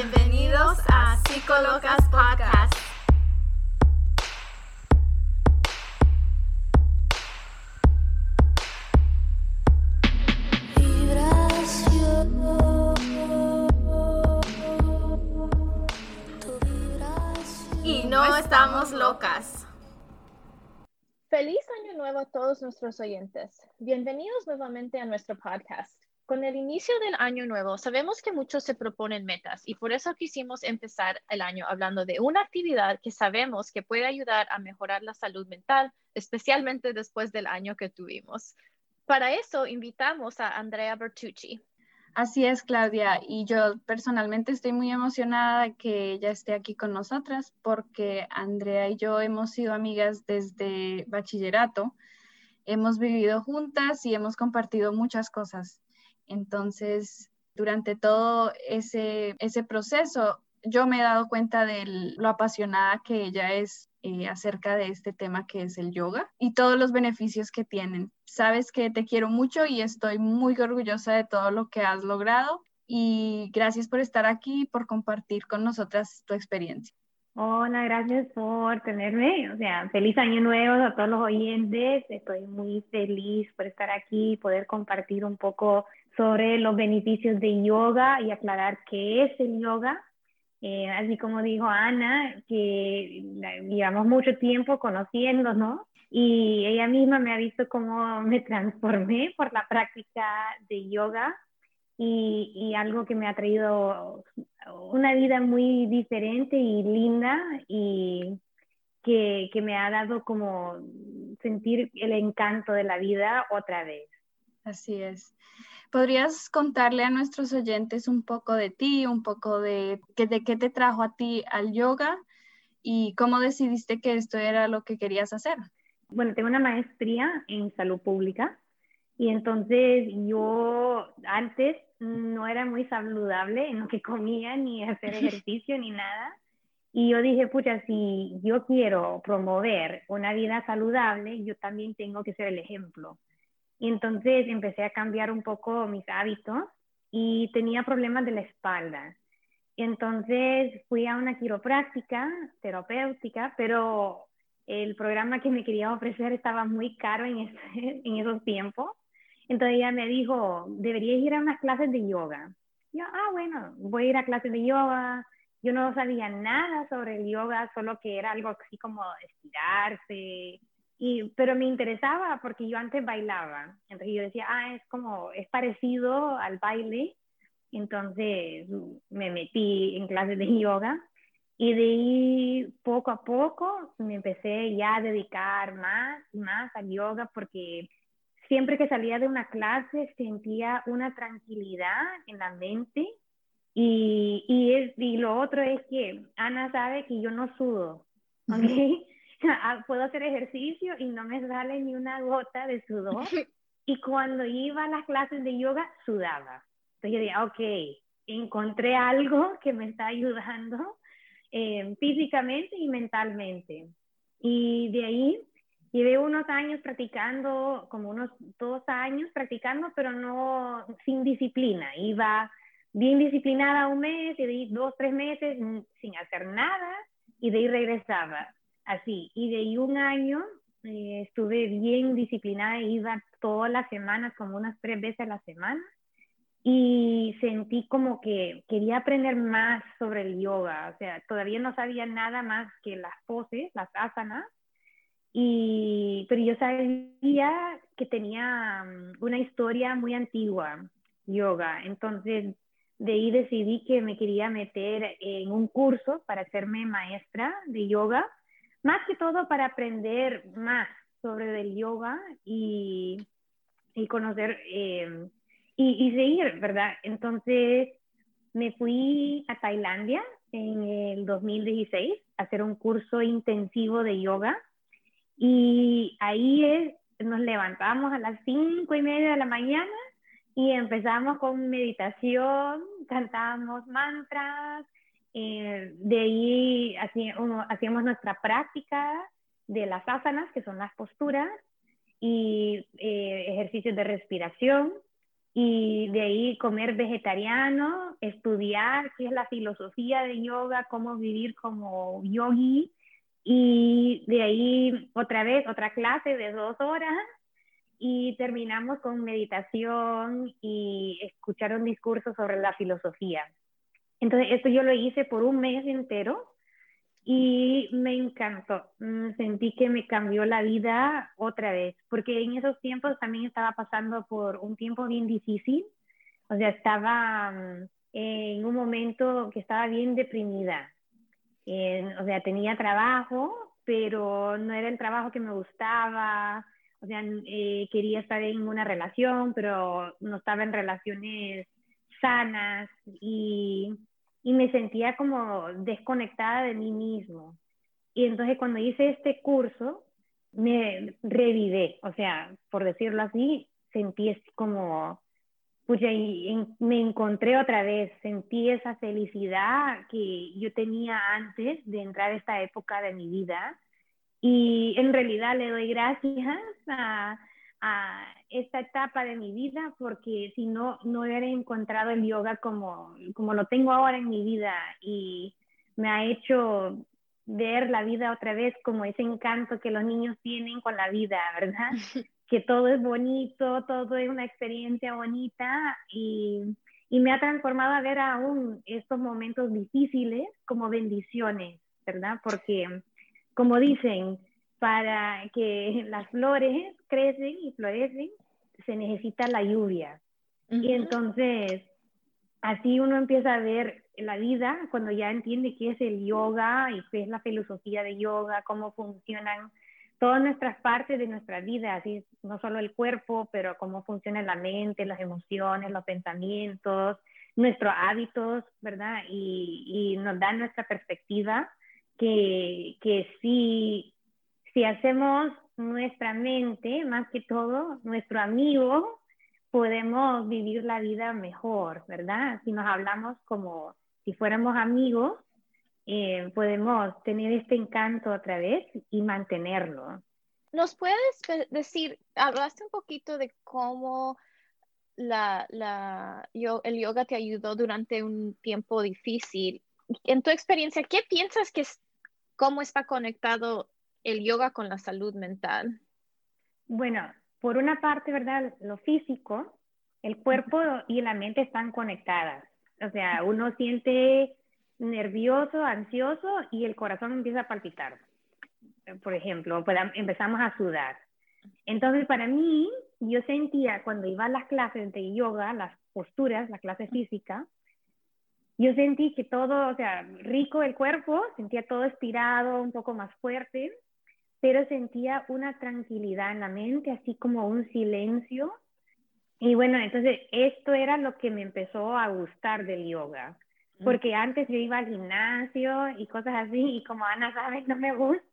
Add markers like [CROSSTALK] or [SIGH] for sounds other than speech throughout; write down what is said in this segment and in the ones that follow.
Bienvenidos a Psicolocas Podcast. Y no estamos locas. Feliz año nuevo a todos nuestros oyentes. Bienvenidos nuevamente a nuestro podcast. Con el inicio del año nuevo, sabemos que muchos se proponen metas y por eso quisimos empezar el año hablando de una actividad que sabemos que puede ayudar a mejorar la salud mental, especialmente después del año que tuvimos. Para eso invitamos a Andrea Bertucci. Así es, Claudia, y yo personalmente estoy muy emocionada que ella esté aquí con nosotras porque Andrea y yo hemos sido amigas desde bachillerato, hemos vivido juntas y hemos compartido muchas cosas. Entonces, durante todo ese, ese proceso, yo me he dado cuenta de lo apasionada que ella es eh, acerca de este tema que es el yoga y todos los beneficios que tienen. Sabes que te quiero mucho y estoy muy orgullosa de todo lo que has logrado y gracias por estar aquí y por compartir con nosotras tu experiencia. Hola, gracias por tenerme. O sea, feliz año nuevo a todos los oyentes. Estoy muy feliz por estar aquí y poder compartir un poco sobre los beneficios de yoga y aclarar qué es el yoga. Eh, así como dijo Ana, que llevamos mucho tiempo conociéndonos y ella misma me ha visto cómo me transformé por la práctica de yoga y, algo que me ha traído una vida muy diferente y linda y que me ha dado como sentir el encanto de la vida otra vez. Así es. ¿Podrías contarle a nuestros oyentes un poco de ti, un poco de, de qué te trajo a ti al yoga y cómo decidiste que esto era lo que querías hacer? Bueno, tengo una maestría en salud pública y entonces yo antes no era muy saludable en lo que comía, ni hacer [LAUGHS] ejercicio, ni nada. Y yo dije, pucha, si yo quiero promover una vida saludable, yo también tengo que ser el ejemplo. Y entonces empecé a cambiar un poco mis hábitos y tenía problemas de la espalda. Entonces fui a una quiropráctica terapéutica, pero el programa que me quería ofrecer estaba muy caro en, [LAUGHS] en esos tiempos. Entonces ella me dijo, deberías ir a unas clases de yoga. Yo, ah, bueno, voy a ir a clases de yoga. Yo no sabía nada sobre el yoga, solo que era algo así como estirarse, y, pero me interesaba porque yo antes bailaba. Entonces yo decía, ah, es como, es parecido al baile. Entonces me metí en clases de yoga y de ahí poco a poco me empecé ya a dedicar más y más al yoga porque siempre que salía de una clase sentía una tranquilidad en la mente y, y, es, y lo otro es que Ana sabe que yo no sudo, ¿ok? [LAUGHS] Puedo hacer ejercicio y no me sale ni una gota de sudor. [LAUGHS] Y cuando iba a las clases de yoga, sudaba. Entonces yo decía, ok, encontré algo que me está ayudando eh, físicamente y mentalmente. Y de ahí llevé unos años practicando, como unos dos años practicando, pero no sin disciplina. Iba bien disciplinada un mes y de ahí dos, tres meses sin hacer nada y de ahí regresaba así. Y de ahí un año eh, estuve bien disciplinada, iba todas las semanas, como unas tres veces a la semana. Y sentí como que quería aprender más sobre el yoga. O sea, todavía no sabía nada más que las poses, las asanas. Y, pero yo sabía que tenía mm, una historia muy antigua, yoga. Entonces, de ahí decidí que me quería meter en un curso para hacerme maestra de yoga más que todo para aprender más sobre el yoga y, y conocer eh, y, seguir, ¿verdad? Entonces me fui a Tailandia en el 2016 a hacer un curso intensivo de yoga y ahí es, nos levantamos a las cinco y media de la mañana y empezamos con meditación, cantábamos mantras, eh, de ahí hacíamos nuestra práctica de las asanas, que son las posturas, y eh, ejercicios de respiración. y de ahí comer vegetariano, estudiar qué es la filosofía de yoga, cómo vivir como yogi y de ahí otra vez otra clase de dos horas y terminamos con meditación y escuchar un discurso sobre la filosofía. Entonces, esto yo lo hice por un mes entero y me encantó. Mm, sentí que me cambió la vida otra vez, porque en esos tiempos también estaba pasando por un tiempo bien difícil. O sea, estaba mm, en un momento que estaba bien deprimida. o sea, tenía trabajo, pero no era el trabajo que me gustaba o sea, eh, quería estar en una relación, pero no estaba en relaciones sanas y, y me sentía como desconectada de mí mismo. Y entonces cuando hice este curso, me revivé, o sea, por decirlo así, sentí como, pucha, y me encontré otra vez, sentí esa felicidad que yo tenía antes de entrar a esta época de mi vida y en realidad le doy gracias a, a, esta etapa de mi vida porque si no, no hubiera encontrado el yoga como, como lo tengo ahora en mi vida y me ha hecho ver la vida otra vez como ese encanto que los niños tienen con la vida, ¿verdad? [LAUGHS] que todo es bonito, todo es una experiencia bonita y, y me ha transformado a ver aún estos momentos difíciles como bendiciones, ¿verdad? Porque como dicen, para que las flores crecen y florecen, se necesita la lluvia. Y entonces, así uno empieza a ver la vida cuando ya entiende qué es el yoga y qué es la filosofía de yoga, cómo funcionan todas nuestras partes de nuestra vida, así no solo el cuerpo, pero cómo funciona la mente, las emociones, los pensamientos, nuestros hábitos, ¿verdad? Y, y nos da nuestra perspectiva que, que si, si hacemos nuestra mente, más que todo, nuestro amigo, podemos vivir la vida mejor, ¿verdad? Si nos hablamos como si fuéramos amigos, eh, podemos tener este encanto otra vez y mantenerlo. ¿Nos puedes decir, hablaste un poquito de cómo la, la, el yoga te ayudó durante un tiempo difícil? En tu experiencia, ¿qué piensas que es ¿Cómo está conectado el yoga con la salud mental? Bueno, por una parte, ¿verdad? Lo físico, el cuerpo y la mente están conectadas. O sea, uno siente nervioso, ansioso y el corazón empieza a palpitar. Por ejemplo, pues, empezamos a sudar. Entonces, para mí, yo sentía cuando iba a las clases de yoga, las posturas, la clase física, yo sentí que todo, o sea, rico el cuerpo, sentía todo estirado, un poco más fuerte, pero sentía una tranquilidad en la mente, así como un silencio. Y bueno, entonces esto era lo que me empezó a gustar del yoga, mm. porque antes yo iba al gimnasio y cosas así, y como Ana sabe, [LAUGHS] no me gusta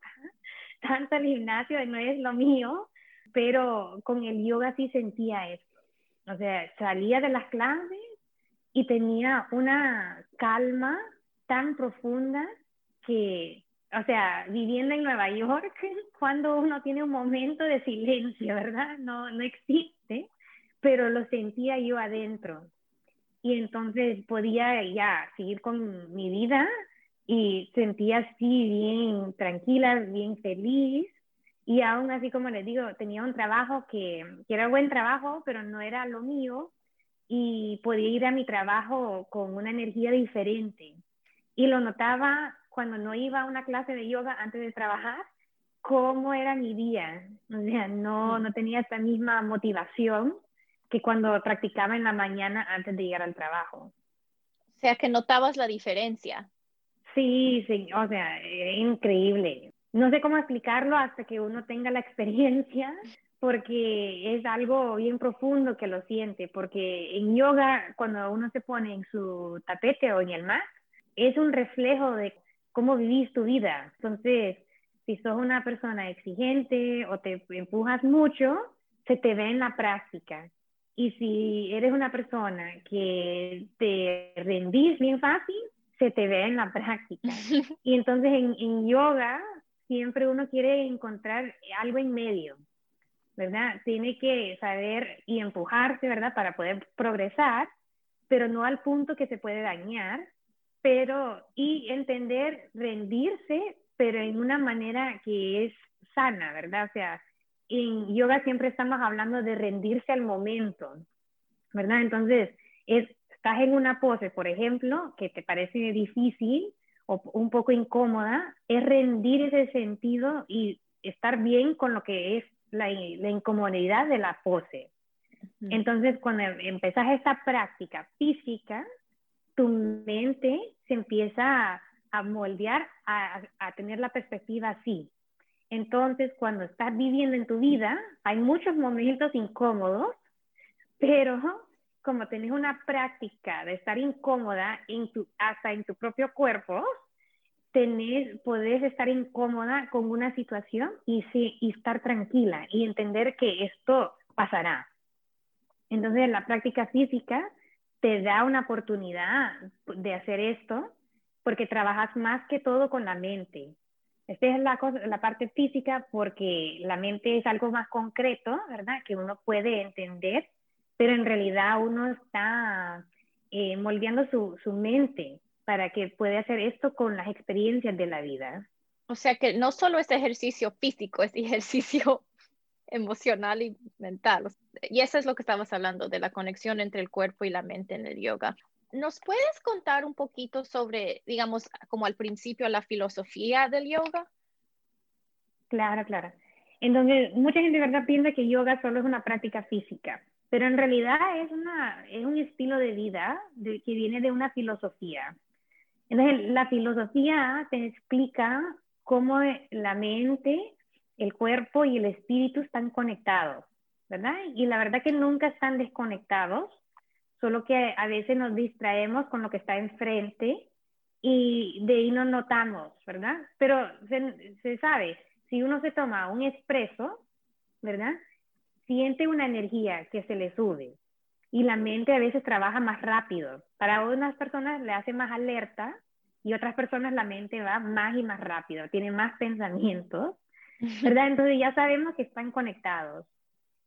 tanto el gimnasio, no es lo mío, pero con el yoga sí sentía eso. O sea, salía de las clases y tenía una calma tan profunda que, o sea, viviendo en Nueva York, [LAUGHS] cuando uno tiene un momento de silencio, ¿verdad? No, no existe, pero lo sentía yo adentro. Y entonces podía ya seguir con mi vida y sentía así bien tranquila, bien feliz. Y aún así, como les digo, tenía un trabajo que, que era buen trabajo, pero no era lo mío y podía ir a mi trabajo con una energía diferente. Y lo notaba cuando no iba a una clase de yoga antes de trabajar, cómo era mi día. O sea, no, no tenía esta misma motivación que cuando practicaba en la mañana antes de llegar al trabajo. O sea, que notabas la diferencia. Sí, sí, o sea, increíble. No sé cómo explicarlo hasta que uno tenga la experiencia, porque es algo bien profundo que lo siente, porque en yoga, cuando uno se pone en su tapete o en el mat, es un reflejo de cómo vivís tu vida. Entonces, si sos una persona exigente o te empujas mucho, se te ve en la práctica. Y si eres una persona que te rendís bien fácil, se te ve en la práctica. [LAUGHS] Y entonces en, en yoga siempre uno quiere encontrar algo en medio ¿verdad? Tiene que saber y empujarse, ¿verdad? Para poder progresar, pero no al punto que se puede dañar, pero y entender rendirse, pero en una manera que es sana, ¿verdad? O sea, en yoga siempre estamos hablando de rendirse al momento, ¿verdad? Entonces, es, estás en una pose, por ejemplo, que te parece difícil o un poco incómoda, es rendir ese sentido y estar bien con lo que es la, la incomodidad de la pose. Entonces, cuando empezás esta práctica física, tu mente se empieza a, moldear, a, tener la perspectiva así. Entonces, cuando estás viviendo en tu vida, hay muchos momentos incómodos, pero como tenés una práctica de estar incómoda hasta en tu propio cuerpo, tenés, podés estar incómoda con una situación y, sí, y estar tranquila y entender que esto pasará. Entonces, la práctica física te da una oportunidad de hacer esto porque trabajas más que todo con la mente. Esta es la, parte física porque la mente es algo más concreto, ¿verdad? Que uno puede entender, pero en realidad uno está eh, moldeando su, su mente para que pueda hacer esto con las experiencias de la vida. O sea que no solo es ejercicio físico, es ejercicio emocional y mental. Y eso es lo que estamos hablando, de la conexión entre el cuerpo y la mente en el yoga. ¿Nos puedes contar un poquito sobre, digamos, como al principio, la filosofía del yoga? Claro, claro. Entonces, mucha gente, ¿verdad?, piensa que yoga solo es una práctica física, pero en realidad es, una, es un estilo de vida que viene de una filosofía. Entonces, la filosofía te explica cómo la mente, el cuerpo y el espíritu están conectados, ¿verdad? Y la verdad que nunca están desconectados, solo que a veces nos distraemos con lo que está enfrente y de ahí no notamos, ¿verdad? Pero se, sabe, si uno se toma un expreso, ¿verdad? Siente una energía que se le sube y la mente a veces trabaja más rápido. Para unas personas le hace más alerta y otras personas la mente va más y más rápido, tiene más pensamientos, ¿verdad? Entonces ya sabemos que están conectados.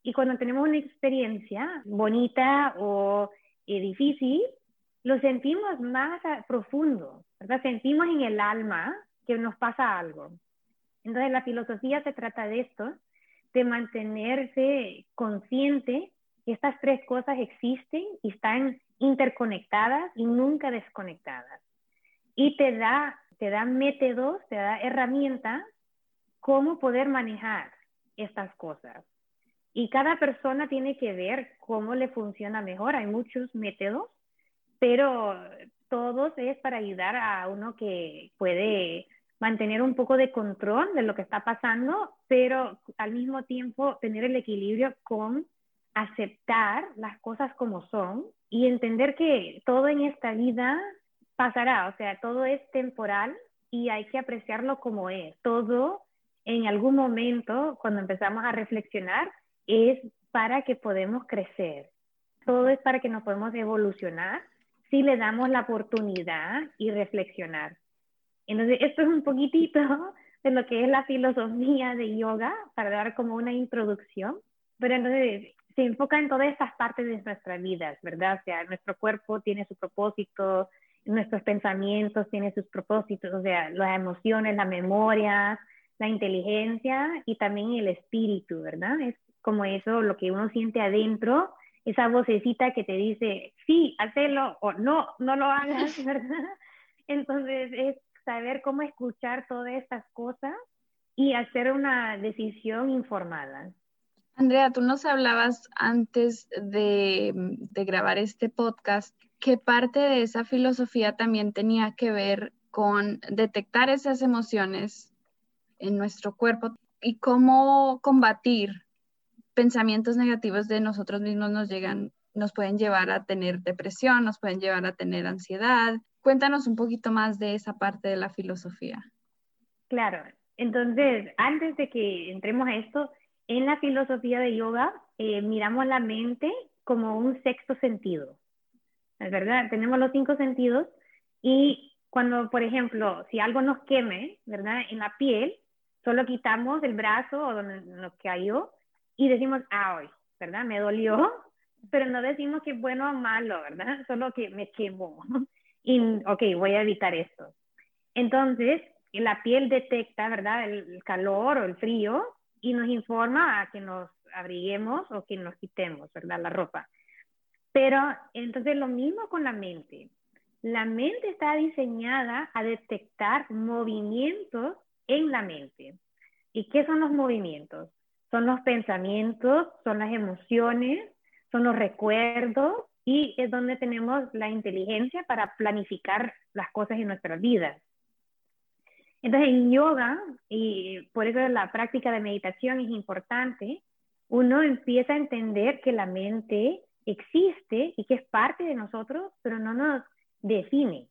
Y cuando tenemos una experiencia bonita o eh, difícil, lo sentimos más profundo, ¿verdad? Sentimos en el alma que nos pasa algo. Entonces la filosofía se trata de esto, de mantenerse consciente que estas tres cosas existen y están interconectadas y nunca desconectadas. Y te da, te da métodos, te da herramientas cómo poder manejar estas cosas. Y cada persona tiene que ver cómo le funciona mejor. Hay muchos métodos, pero todos es para ayudar a uno que puede mantener un poco de control de lo que está pasando, pero al mismo tiempo tener el equilibrio con aceptar las cosas como son y entender que todo en esta vida pasará, o sea, todo es temporal y hay que apreciarlo como es. Todo en algún momento, cuando empezamos a reflexionar, es para que podemos crecer. Todo es para que nos podemos evolucionar si le damos la oportunidad y reflexionar. Entonces, esto es un poquitito [LAUGHS] de lo que es la filosofía de yoga, para dar como una introducción, pero entonces se enfoca en todas estas partes de nuestras vidas, ¿verdad? O sea, nuestro cuerpo tiene su propósito, nuestros pensamientos tienen sus propósitos, o sea, las emociones, la memoria, la inteligencia y también el espíritu, ¿verdad? Es como eso, lo que uno siente adentro, esa vocecita que te dice, sí, hazlo o no, no lo hagas, [LAUGHS] ¿verdad? Entonces es saber cómo escuchar todas estas cosas y hacer una decisión informada. Andrea, tú nos hablabas antes de, de grabar este podcast que parte de esa filosofía también tenía que ver con detectar esas emociones en nuestro cuerpo y cómo combatir pensamientos negativos de nosotros mismos nos llegan, nos pueden llevar a tener depresión, nos pueden llevar a tener ansiedad. Cuéntanos un poquito más de esa parte de la filosofía. Claro, entonces, antes de que entremos a esto, en la filosofía de yoga eh, miramos la mente como un sexto sentido. ¿Es verdad? Tenemos los cinco sentidos y cuando, por ejemplo, si algo nos queme, ¿verdad? En la piel, solo quitamos el brazo o donde nos cayó y decimos, ah, hoy, ¿verdad? Me dolió, pero no decimos que es bueno o malo, ¿verdad? [LAUGHS] Solo que me quemó. Y, ok, voy a evitar esto. Entonces, la piel detecta, ¿verdad? El calor o el frío y nos informa a que nos abriguemos o que nos quitemos, ¿verdad? La ropa. Pero entonces lo mismo con la mente. La mente está diseñada a detectar movimientos en la mente. ¿Y qué son los movimientos? Son los pensamientos, son las emociones, son los recuerdos y es donde tenemos la inteligencia para planificar las cosas en nuestras vidas. Entonces, en yoga, y por eso la práctica de meditación es importante, uno empieza a entender que la mente existe y que es parte de nosotros, pero no nos define,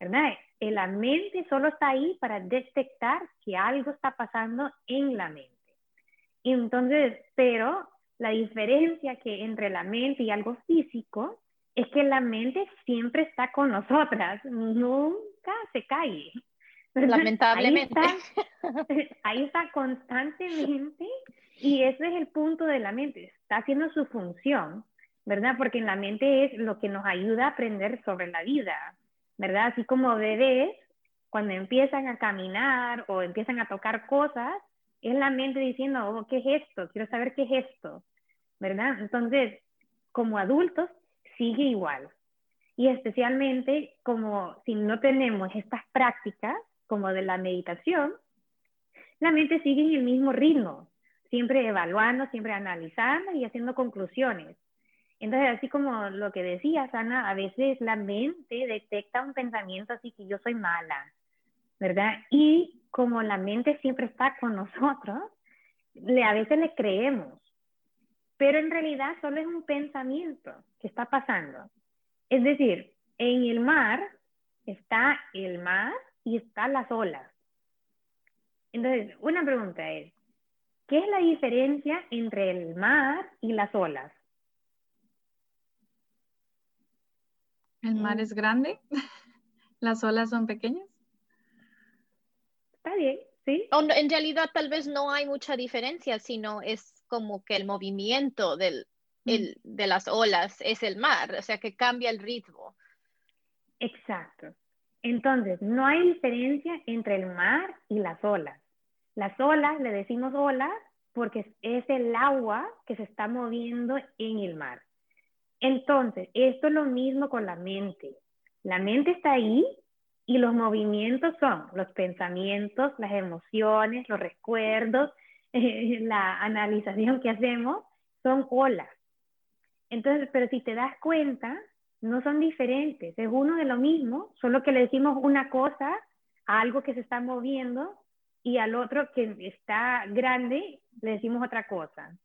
¿verdad? La mente solo está ahí para detectar que algo está pasando en la mente. Entonces, pero la diferencia que entre la mente y algo físico es que la mente siempre está con nosotras, nunca se cae. Lamentablemente. Ahí está, constantemente y ese es el punto de la mente, está haciendo su función, ¿verdad? Porque en la mente es lo que nos ayuda a aprender sobre la vida, ¿verdad? Así como bebés, cuando empiezan a caminar o empiezan a tocar cosas, es la mente diciendo, oh, ¿qué es esto? Quiero saber qué es esto, ¿verdad? Entonces, como adultos, sigue igual. Y especialmente como si no tenemos estas prácticas, como de la meditación, la mente sigue en el mismo ritmo, siempre evaluando, siempre analizando y haciendo conclusiones. Entonces, así como lo que decías, Ana, a veces la mente detecta un pensamiento así que yo soy mala, ¿verdad? Y como la mente siempre está con nosotros, a veces le creemos, pero en realidad solo es un pensamiento que está pasando. Es decir, en el mar está el mar y están las olas. Entonces, una pregunta es, ¿qué es la diferencia entre el mar y las olas? El mar es grande, [LAUGHS] las olas son pequeñas. Está bien, sí. en realidad tal vez no hay mucha diferencia, sino es como que el movimiento del, el, de las olas es el mar, o sea que cambia el ritmo. Exacto. Entonces, no hay diferencia entre el mar y las olas. Las olas, le decimos olas porque es el agua que se está moviendo en el mar. Entonces, esto es lo mismo con la mente. La mente está ahí y los movimientos son los pensamientos, las emociones, los recuerdos, [LAUGHS] la analización que hacemos, son olas. Entonces, pero si te das cuenta, no son diferentes, es uno de lo mismo, solo que le decimos una cosa a algo que se está moviendo y al otro que está grande le decimos otra cosa.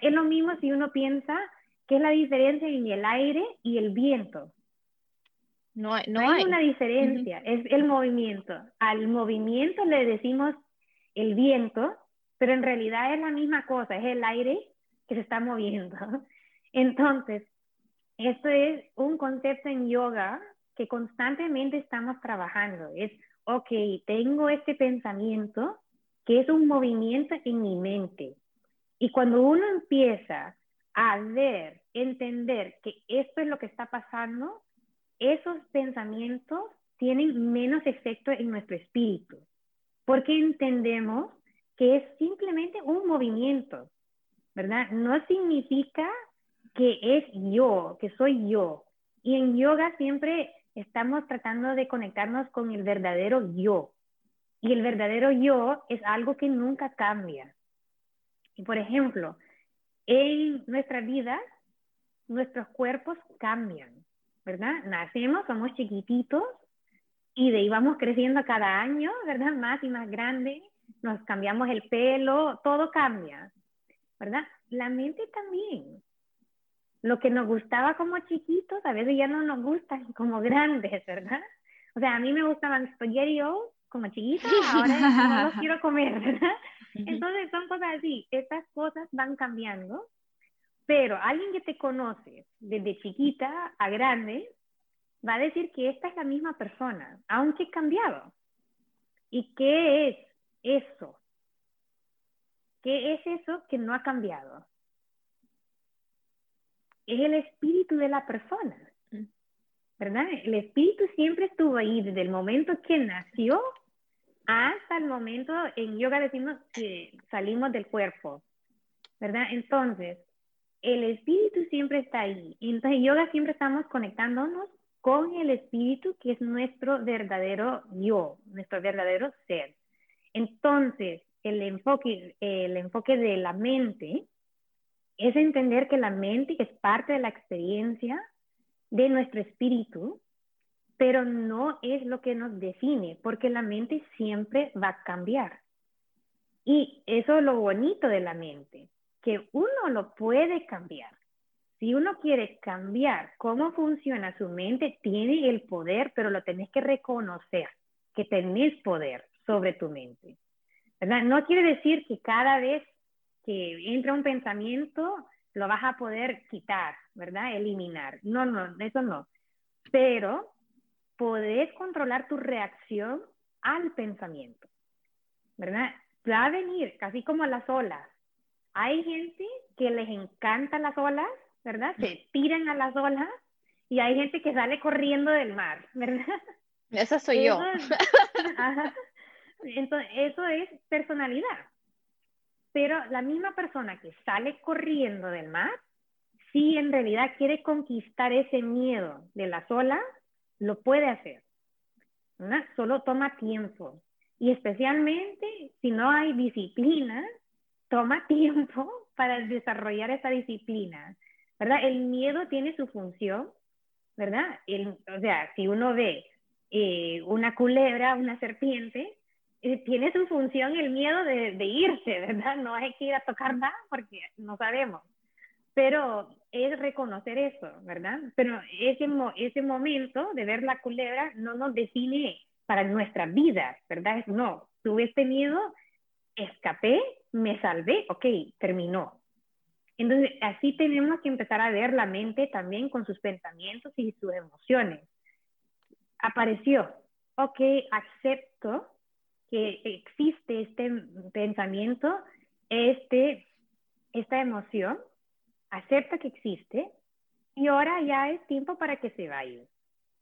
Es lo mismo si uno piensa que es la diferencia en el aire y el viento. No, hay, no hay, una diferencia, es el movimiento. Al movimiento le decimos el viento, pero en realidad es la misma cosa, es el aire que se está moviendo. [LAUGHS] Entonces, esto es un concepto en yoga que constantemente estamos trabajando. Es, ok, tengo este pensamiento que es un movimiento en mi mente. Y cuando uno empieza a ver, entender que esto es lo que está pasando, esos pensamientos tienen menos efecto en nuestro espíritu, porque entendemos que es simplemente un movimiento, ¿verdad? No significa que es yo, que soy yo. Y en yoga siempre estamos tratando de conectarnos con el verdadero yo. Y el verdadero yo es algo que nunca cambia. Y por ejemplo, en nuestra vida, nuestros cuerpos cambian, ¿verdad? Nacemos, somos chiquititos y de ahí vamos creciendo cada año, ¿verdad? Más y más grande, nos cambiamos el pelo, todo cambia, ¿verdad? La mente también lo que nos gustaba como chiquitos, a veces ya no nos gusta como grandes, ¿verdad? O sea, a mí me gustaban spaghettios como chiquitos, ahora no los [LAUGHS] quiero comer, ¿verdad? Entonces son cosas así, estas cosas van cambiando, pero alguien que te conoce desde chiquita a grande va a decir que esta es la misma persona, aunque he cambiado. ¿Y qué es eso? ¿qué es eso que no ha cambiado? Es el espíritu de la persona, mm. ¿verdad? El espíritu siempre estuvo ahí desde el momento que nació hasta el momento, en yoga decimos que salimos del cuerpo, ¿verdad? Entonces, el espíritu siempre está ahí. Entonces, en yoga siempre estamos conectándonos con el espíritu que es nuestro verdadero yo, nuestro verdadero ser. Entonces, el enfoque, el enfoque de la mente es entender que la mente es parte de la experiencia de nuestro espíritu, pero no es lo que nos define, porque la mente siempre va a cambiar. Y eso es lo bonito de la mente, que uno lo puede cambiar. Si uno quiere cambiar cómo funciona su mente, tiene el poder, pero lo tenés que reconocer, que tenés poder sobre tu mente. ¿verdad? No quiere decir que cada vez que entra un pensamiento lo vas a poder quitar, ¿verdad? Eliminar. No, no, eso no. Pero podés controlar tu reacción al pensamiento, ¿verdad? Va a venir casi como las olas. Hay gente que les encantan las olas, ¿verdad? Se tiran a las olas y hay gente que sale corriendo del mar, [LAUGHS] ¿verdad? Esa soy yo. [LAUGHS] Entonces, eso es personalidad. Pero la misma persona que sale corriendo del mar, si en realidad quiere conquistar ese miedo de las olas, lo puede hacer. ¿verdad? Solo toma tiempo. Y especialmente si no hay disciplina, toma [LAUGHS] tiempo para desarrollar esa disciplina. ¿Verdad? El miedo tiene su función, ¿verdad? o sea, si uno ve eh, una culebra, una serpiente, eh, tiene su función el miedo de, de, irse, ¿verdad? No hay que ir a tocar nada porque no sabemos pero es reconocer eso, ¿verdad? Pero ese, ese momento de ver la culebra no nos define para nuestra vida, ¿verdad? No, tuve este miedo, escapé, me salvé, ok, terminó. Entonces, así tenemos que empezar a ver la mente también con sus pensamientos y sus emociones. Apareció, ok, acepto que existe este pensamiento, este, esta emoción, acepta que existe y ahora ya es tiempo para que se vaya.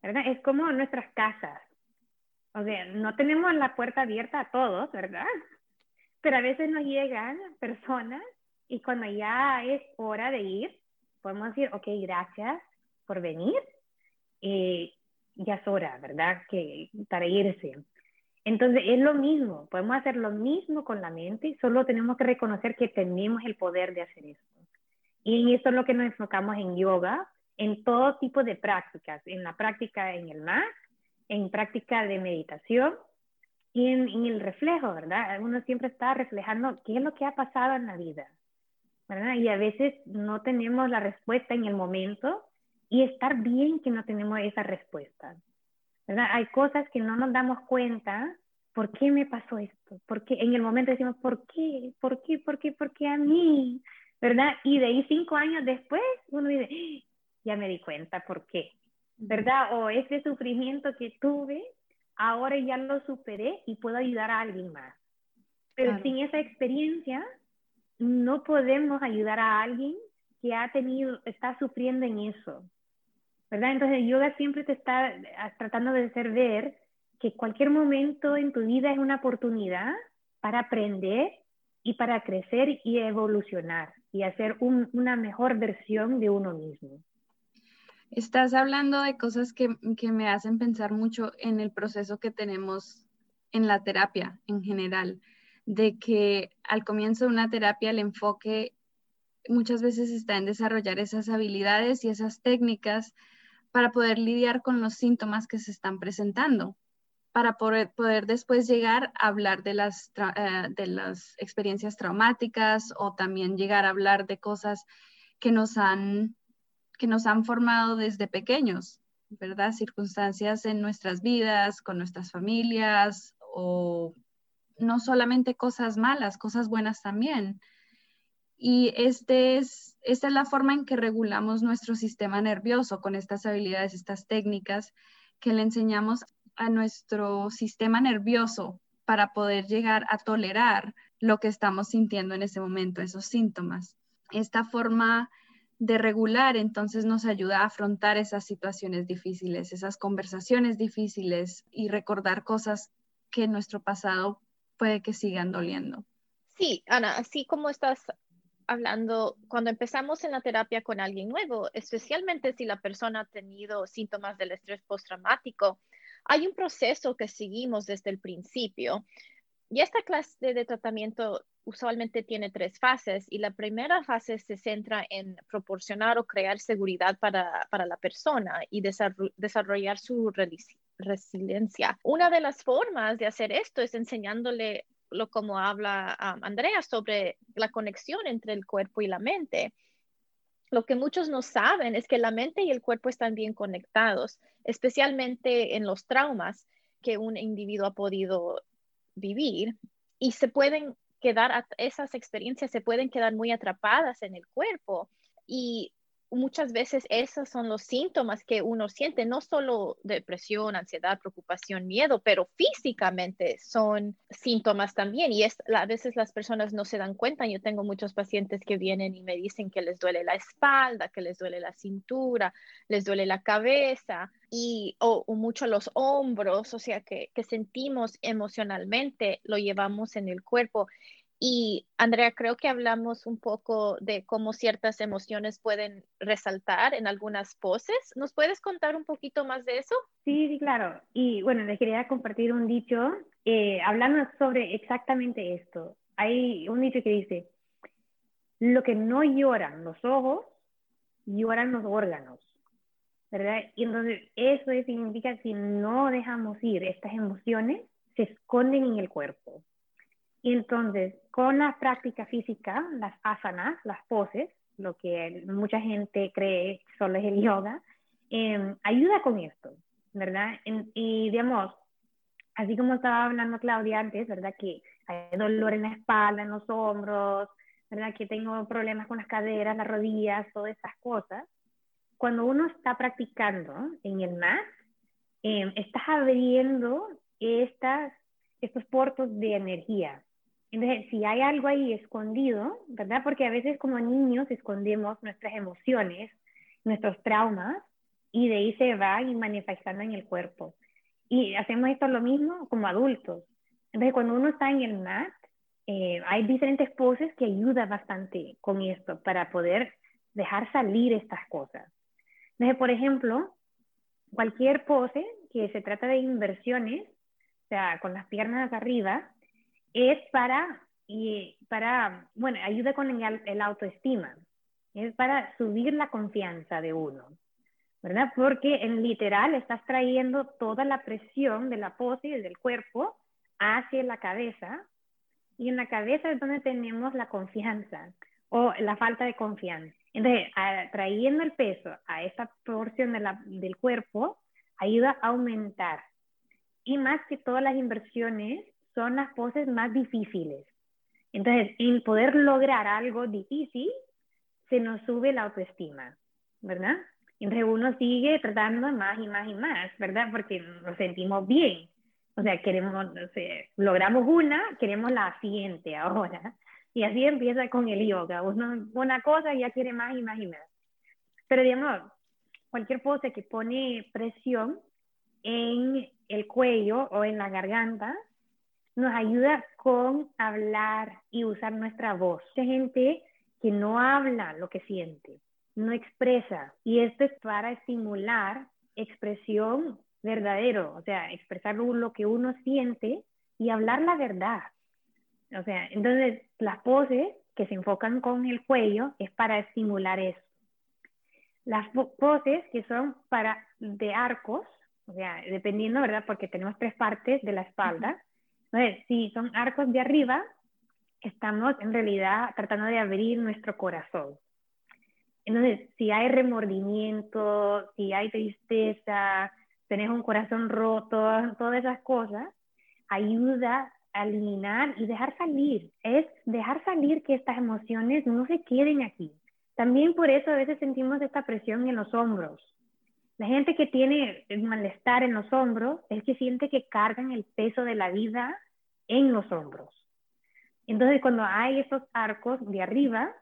¿verdad? Es como nuestras casas. O sea, no tenemos la puerta abierta a todos, ¿verdad? Pero a veces nos llegan personas y cuando ya es hora de ir, podemos decir, ok, gracias por venir. Eh, ya es hora, ¿verdad? Que para irse. Entonces es lo mismo, podemos hacer lo mismo con la mente, solo tenemos que reconocer que tenemos el poder de hacer eso. Y eso es lo que nos enfocamos en yoga, en todo tipo de prácticas, en la práctica en el mat, en práctica de meditación y en, el reflejo, ¿verdad? Uno siempre está reflejando qué es lo que ha pasado en la vida, ¿verdad? Y a veces no tenemos la respuesta en el momento y estar bien que no tenemos esa respuesta, ¿verdad? Hay cosas que no nos damos cuenta ¿por qué me pasó esto? ¿Por qué? En el momento decimos, ¿por qué? ¿Por qué? ¿Por qué? ¿Por qué a mí? ¿Verdad? Y de ahí cinco años después uno dice, ¡Ah! ya me di cuenta por qué, ¿verdad? O ese sufrimiento que tuve, ahora ya lo superé y puedo ayudar a alguien más. Pero sin esa experiencia, no podemos ayudar a alguien que ha tenido, está sufriendo en eso, ¿verdad? Entonces, yoga siempre te está tratando de hacer ver que cualquier momento en tu vida es una oportunidad para aprender y para crecer y evolucionar y hacer una mejor versión de uno mismo. Estás hablando de cosas que, que, me hacen pensar mucho en el proceso que tenemos en la terapia en general, de que al comienzo de una terapia el enfoque muchas veces está en desarrollar esas habilidades y esas técnicas para poder lidiar con los síntomas que se están presentando para poder, poder después llegar a hablar de las, eh, de las experiencias traumáticas o también llegar a hablar de cosas que nos han, que nos han formado desde pequeños, ¿verdad? Circunstancias en nuestras vidas, con nuestras familias o no solamente cosas malas, cosas buenas también. Y este es, esta es la forma en que regulamos nuestro sistema nervioso con estas habilidades, estas técnicas que le enseñamos a nuestro sistema nervioso para poder llegar a tolerar lo que estamos sintiendo en ese momento, esos síntomas. Esta forma de regular entonces nos ayuda a afrontar esas situaciones difíciles, esas conversaciones difíciles y recordar cosas que en nuestro pasado puede que sigan doliendo. Sí, Ana, así como estás hablando, cuando empezamos en la terapia con alguien nuevo, especialmente si la persona ha tenido síntomas del estrés postraumático, hay un proceso que seguimos desde el principio. Y esta clase de tratamiento usualmente tiene tres fases y la primera fase se centra en proporcionar o crear seguridad para, la persona y desarrollar su resiliencia. Una de las formas de hacer esto es enseñándole lo como habla um, Andrea sobre la conexión entre el cuerpo y la mente. Lo que muchos no saben es que la mente y el cuerpo están bien conectados, especialmente en los traumas que un individuo ha podido vivir y se pueden quedar, esas experiencias se pueden quedar muy atrapadas en el cuerpo y muchas veces esos son los síntomas que uno siente, no solo depresión, ansiedad, preocupación, miedo, pero físicamente son síntomas también. Y es, a veces las personas no se dan cuenta. Yo tengo muchos pacientes que vienen y me dicen que les duele la espalda, que les duele la cintura, les duele la cabeza y o, mucho los hombros, o sea, que, que sentimos emocionalmente, lo llevamos en el cuerpo. Y Andrea, creo que hablamos un poco de cómo ciertas emociones pueden resaltar en algunas poses. ¿Nos puedes contar un poquito más de eso? Sí, sí, claro. Y bueno, les quería compartir un dicho eh, hablando sobre exactamente esto. Hay un dicho que dice, lo que no lloran los ojos, lloran los órganos. ¿verdad? Y entonces eso significa que si no dejamos ir estas emociones, se esconden en el cuerpo. Y entonces, con la práctica física, las asanas, las poses, lo que mucha gente cree solo es el yoga, em, ayuda con esto, ¿verdad? y digamos, así como estaba hablando Claudia antes, ¿verdad? Que hay dolor en la espalda, en los hombros, ¿verdad? Que tengo problemas con las caderas, las rodillas, todas esas cosas. Cuando uno está practicando en el mat, eh, estás abriendo estas, estos puertos de energía, entonces, si hay algo ahí escondido, ¿verdad? Porque a veces como niños escondemos nuestras emociones, nuestros traumas, y de ahí se va y manifestando en el cuerpo. Y hacemos esto lo mismo como adultos. Entonces, cuando uno está en el mat, eh, hay diferentes poses que ayudan bastante con esto para poder dejar salir estas cosas. Entonces, por ejemplo, cualquier pose que se trata de inversiones, o sea, con las piernas arriba, es para, y para, bueno, ayuda con el, autoestima, es para subir la confianza de uno, ¿verdad? Porque en literal estás trayendo toda la presión de la pose y del cuerpo hacia la cabeza, y en la cabeza es donde tenemos la confianza o la falta de confianza. Entonces, trayendo el peso a esa porción de la, del cuerpo, ayuda a aumentar. Y más que todas las inversiones, son las poses más difíciles. Entonces, en poder lograr algo difícil, se nos sube la autoestima, ¿verdad? Entonces uno sigue tratando más y más y más, ¿verdad? Porque nos sentimos bien. O sea, queremos, logramos una, queremos la siguiente ahora. Y así empieza con el yoga. Uno, una cosa ya quiere más y más y más. Pero digamos, cualquier pose que pone presión en el cuello o en la garganta, nos ayuda con hablar y usar nuestra voz. Hay gente que no habla lo que siente, no expresa. Y esto es para estimular expresión verdadero, o sea, expresar lo que uno siente y hablar la verdad. O sea, entonces las poses que se enfocan con el cuello es para estimular eso. Las poses que son para de arcos, o sea, dependiendo, ¿verdad? Porque tenemos tres partes de la espalda. Entonces, si son arcos de arriba, estamos en realidad tratando de abrir nuestro corazón. Entonces, si hay remordimiento, si hay tristeza, tenés un corazón roto, todas esas cosas, ayuda a eliminar y dejar salir. Es dejar salir que estas emociones no se queden aquí. También por eso a veces sentimos esta presión en los hombros. La gente que tiene malestar en los hombros es que siente que cargan el peso de la vida en los hombros. Entonces, cuando hay esos arcos de arriba,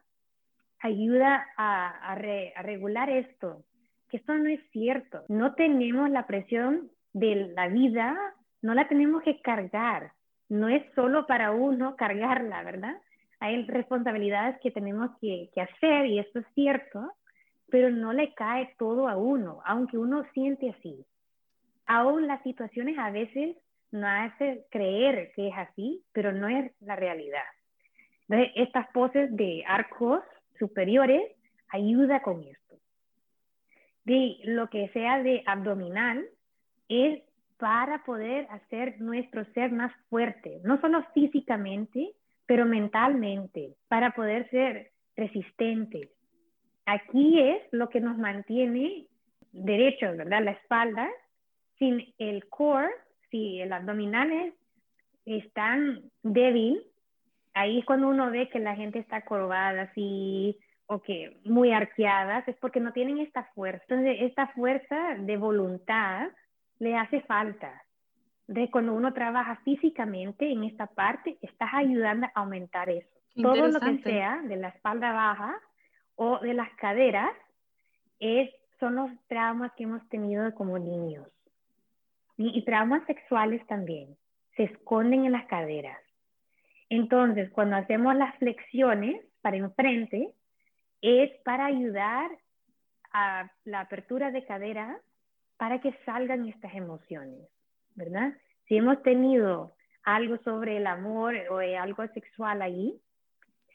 ayuda a, a regular esto, que esto no es cierto. No tenemos la presión de la vida, no la tenemos que cargar. No es solo para uno cargarla, ¿verdad? Hay responsabilidades que tenemos que, que hacer y esto es cierto, pero no le cae todo a uno, aunque uno siente así. Aún las situaciones a veces nos hace creer que es así, pero no es la realidad. Entonces, estas poses de arcos superiores ayuda con esto. De lo que sea de abdominal es para poder hacer nuestro ser más fuerte, no solo físicamente, pero mentalmente, para poder ser resistentes. Aquí es lo que nos mantiene derechos, ¿verdad? La espalda, sin el core, si el abdominal es, tan débil, ahí es cuando uno ve que la gente está corvada así o que muy arqueadas, es porque no tienen esta fuerza. Entonces, esta fuerza de voluntad le hace falta. De cuando uno trabaja físicamente en esta parte, estás ayudando a aumentar eso. Todo lo que sea de la espalda baja o de las caderas es, son los traumas que hemos tenido como niños. Y, y traumas sexuales también. Se esconden en las caderas. Entonces, cuando hacemos las flexiones para enfrente, es para ayudar a la apertura de cadera para que salgan estas emociones, ¿verdad? Si hemos tenido algo sobre el amor o algo sexual ahí,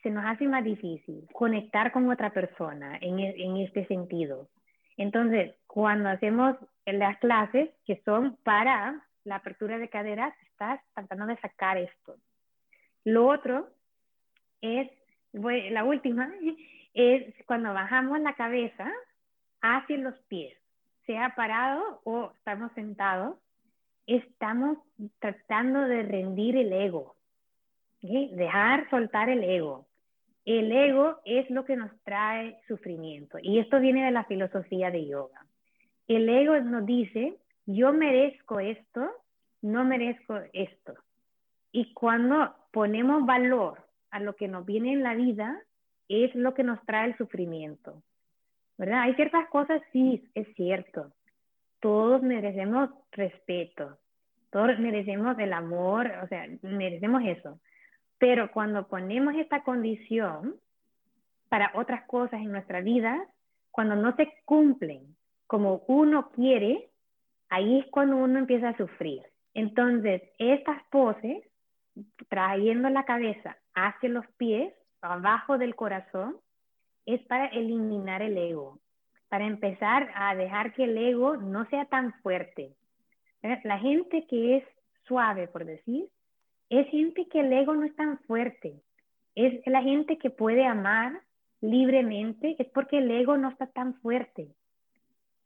se nos hace más difícil conectar con otra persona en, e, en este sentido. Entonces, cuando hacemos las clases que son para la apertura de caderas, estás tratando de sacar esto. Lo otro es, la última, [LAUGHS] es cuando bajamos la cabeza hacia los pies sea parado o estamos sentados, estamos tratando de rendir el ego, dejar soltar el ego. El ego es lo que nos trae sufrimiento y esto viene de la filosofía de yoga. El ego nos dice, yo merezco esto, no merezco esto. Y cuando ponemos valor a lo que nos viene en la vida, es lo que nos trae el sufrimiento. ¿verdad? Hay ciertas cosas, sí, es cierto. Todos merecemos respeto, todos merecemos el amor, o sea, merecemos eso. Pero cuando ponemos esta condición para otras cosas en nuestra vida, cuando no se cumplen como uno quiere, ahí es cuando uno empieza a sufrir. Entonces, estas poses, trayendo la cabeza hacia los pies, abajo del corazón, es para eliminar el ego, para empezar a dejar que el ego no sea tan fuerte. La gente que es suave, por decir, es gente que el ego no es tan fuerte. Es la gente que puede amar libremente, es porque el ego no está tan fuerte.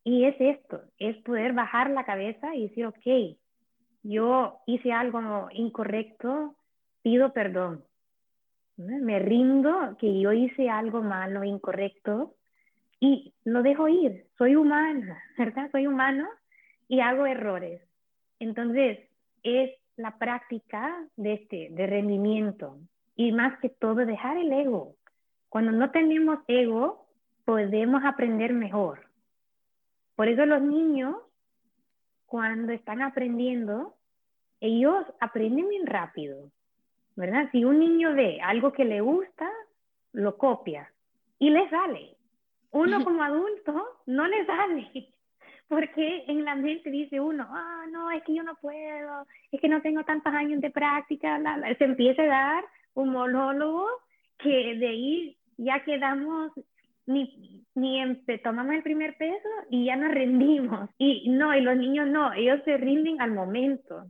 Y es esto, es poder bajar la cabeza y decir, ok, yo hice algo incorrecto, pido perdón. Me rindo que yo hice algo malo, incorrecto, y lo dejo ir. Soy humana, [LAUGHS] ¿verdad? Soy humano y hago errores. Entonces, es la práctica de este, de rendimiento y más que todo dejar el ego. Cuando no tenemos ego, podemos aprender mejor. Por eso los niños, cuando están aprendiendo, ellos aprenden bien rápido. ¿verdad? Si un niño ve algo que le gusta, lo copia y le sale. Uno [LAUGHS] como adulto no le sale, porque en la mente dice uno, ah, no, es que yo no puedo, es que no tengo tantos años de práctica, se empieza a dar un monólogo que de ahí ya quedamos ni, ni tomamos el primer peso y ya nos rendimos. Y no, y los niños no, ellos se rinden al momento.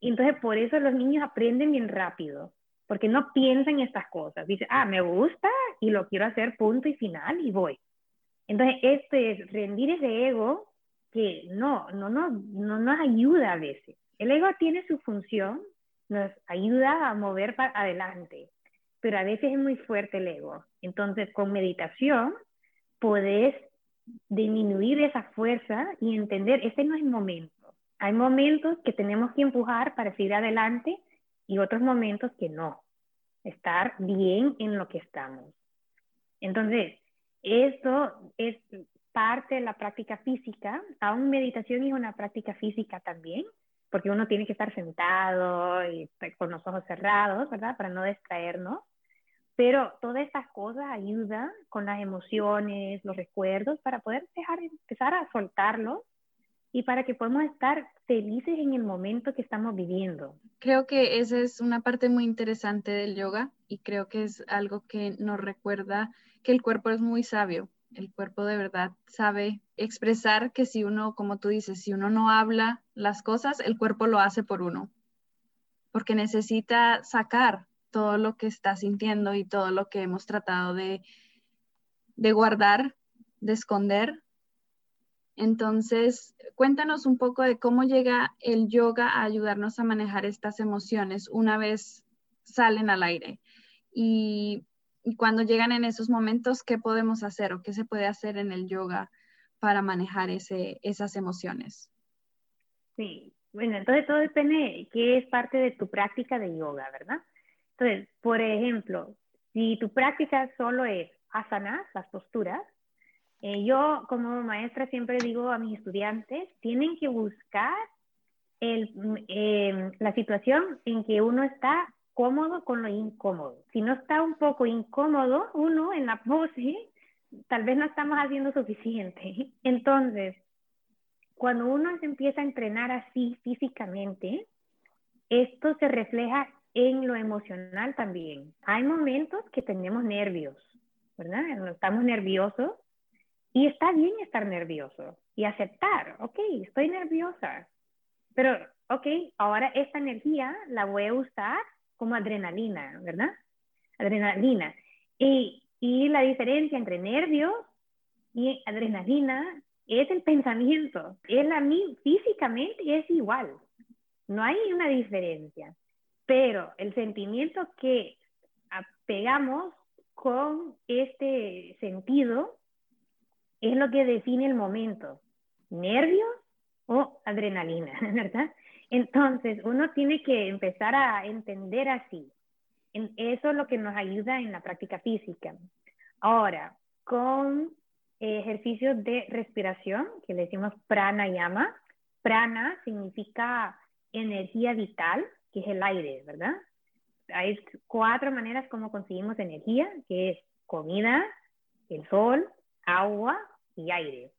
Y entonces por eso los niños aprenden bien rápido, porque no piensan estas cosas. Dice, ah, me gusta y lo quiero hacer punto y final y voy. Entonces, este es rendir ese ego que no, no, no, no nos ayuda a veces. El ego tiene su función, nos ayuda a mover para adelante, pero a veces es muy fuerte el ego. Entonces, con meditación, podés disminuir esa fuerza y entender, este no es momento hay momentos que tenemos que empujar para seguir adelante y otros momentos que no. estar bien en lo que estamos. Entonces, eso es parte de la práctica física, aún meditación es una práctica física también, porque uno tiene que estar sentado y con los ojos cerrados, ¿verdad? Para no distraernos. Pero todas estas cosas ayudan con las emociones, los recuerdos, para poder dejar, empezar a soltarlos y para que podamos estar felices en el momento que estamos viviendo. Creo que esa es una parte muy interesante del yoga y creo que es algo que nos recuerda que el cuerpo es muy sabio. El cuerpo de verdad sabe expresar que si uno, como tú dices, si uno no habla las cosas, el cuerpo lo hace por uno, porque necesita sacar todo lo que está sintiendo y todo lo que hemos tratado de, de guardar, de esconder. Entonces, cuéntanos un poco de cómo llega el yoga a ayudarnos a manejar estas emociones una vez salen al aire. Y, cuando llegan en esos momentos, ¿qué podemos hacer o qué se puede hacer en el yoga para manejar esas emociones? Sí, bueno, entonces todo depende de qué es parte de tu práctica de yoga, ¿verdad? Entonces, por ejemplo, si tu práctica solo es asanas, las posturas, eh, yo como maestra siempre digo a mis estudiantes, tienen que buscar em, la situación en que uno está cómodo con lo incómodo. Si no está un poco incómodo uno en la pose, tal vez no estamos haciendo suficiente. Entonces, cuando uno se empieza a entrenar así físicamente, esto se refleja en lo emocional también. Hay momentos que tenemos nervios, ¿verdad? Estamos nerviosos y está bien estar nervioso y aceptar, ok, estoy nerviosa, pero ok, ahora esta energía la voy a usar como adrenalina, ¿verdad? Adrenalina. Y, la diferencia entre nervios y adrenalina es el pensamiento. Es la físicamente es igual. No hay una diferencia pero el sentimiento que pegamos con este sentido es lo que define el momento, nervios o adrenalina, [LAUGHS] ¿verdad? Entonces, uno tiene que empezar a entender así. Eso es lo que nos ayuda en la práctica física. Ahora, con ejercicios de respiración, que le decimos pranayama, prana significa energía vital, que es el aire, ¿verdad? Hay cuatro maneras como conseguimos energía, que es comida, el sol, agua y aire.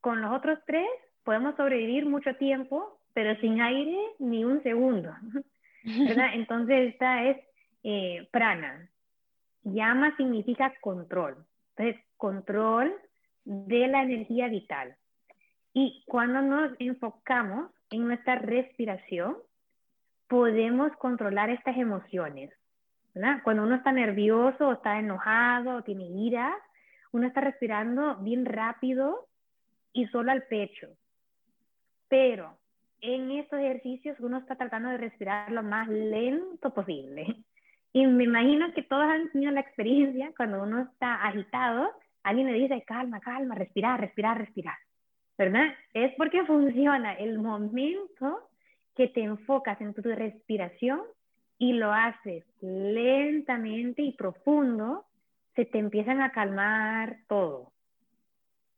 Con los otros tres podemos sobrevivir mucho tiempo, pero sin aire ni un segundo, [LAUGHS] ¿verdad? Entonces esta es eh, prana. Yama significa control. Entonces, control de la energía vital. Y cuando nos enfocamos en nuestra respiración, podemos controlar estas emociones. ¿verdad? Cuando uno está nervioso o está enojado o tiene ira, uno está respirando bien rápido y solo al pecho. Pero en estos ejercicios uno está tratando de respirar lo más lento posible. Y me imagino que todos han tenido la experiencia cuando uno está agitado, alguien le dice, calma, calma, respirar, respirar, respirar. ¿Verdad? Es porque funciona el momento que te enfocas en tu respiración y lo haces lentamente y profundo, se te empiezan a calmar todo.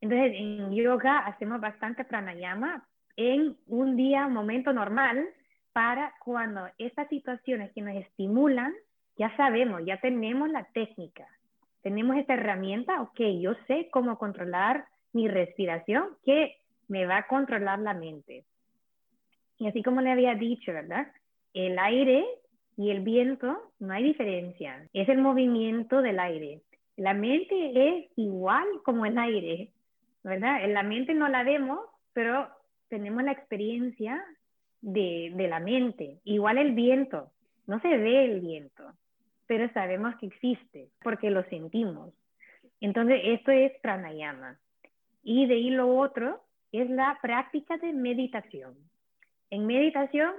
Entonces, en yoga hacemos bastante pranayama en un día, momento normal, para cuando estas situaciones que nos estimulan, ya sabemos, ya tenemos la técnica, tenemos esta herramienta, ok, yo sé cómo controlar mi respiración, que me va a controlar la mente. Y así como le había dicho, ¿verdad? El aire y el viento no hay diferencia, es el movimiento del aire. La mente es igual como el aire, ¿verdad? En la mente no la vemos, pero tenemos la experiencia de, de la mente. Igual el viento, no se ve el viento, pero sabemos que existe porque lo sentimos. Entonces, esto es pranayama. Y de ahí lo otro es la práctica de meditación. En meditación,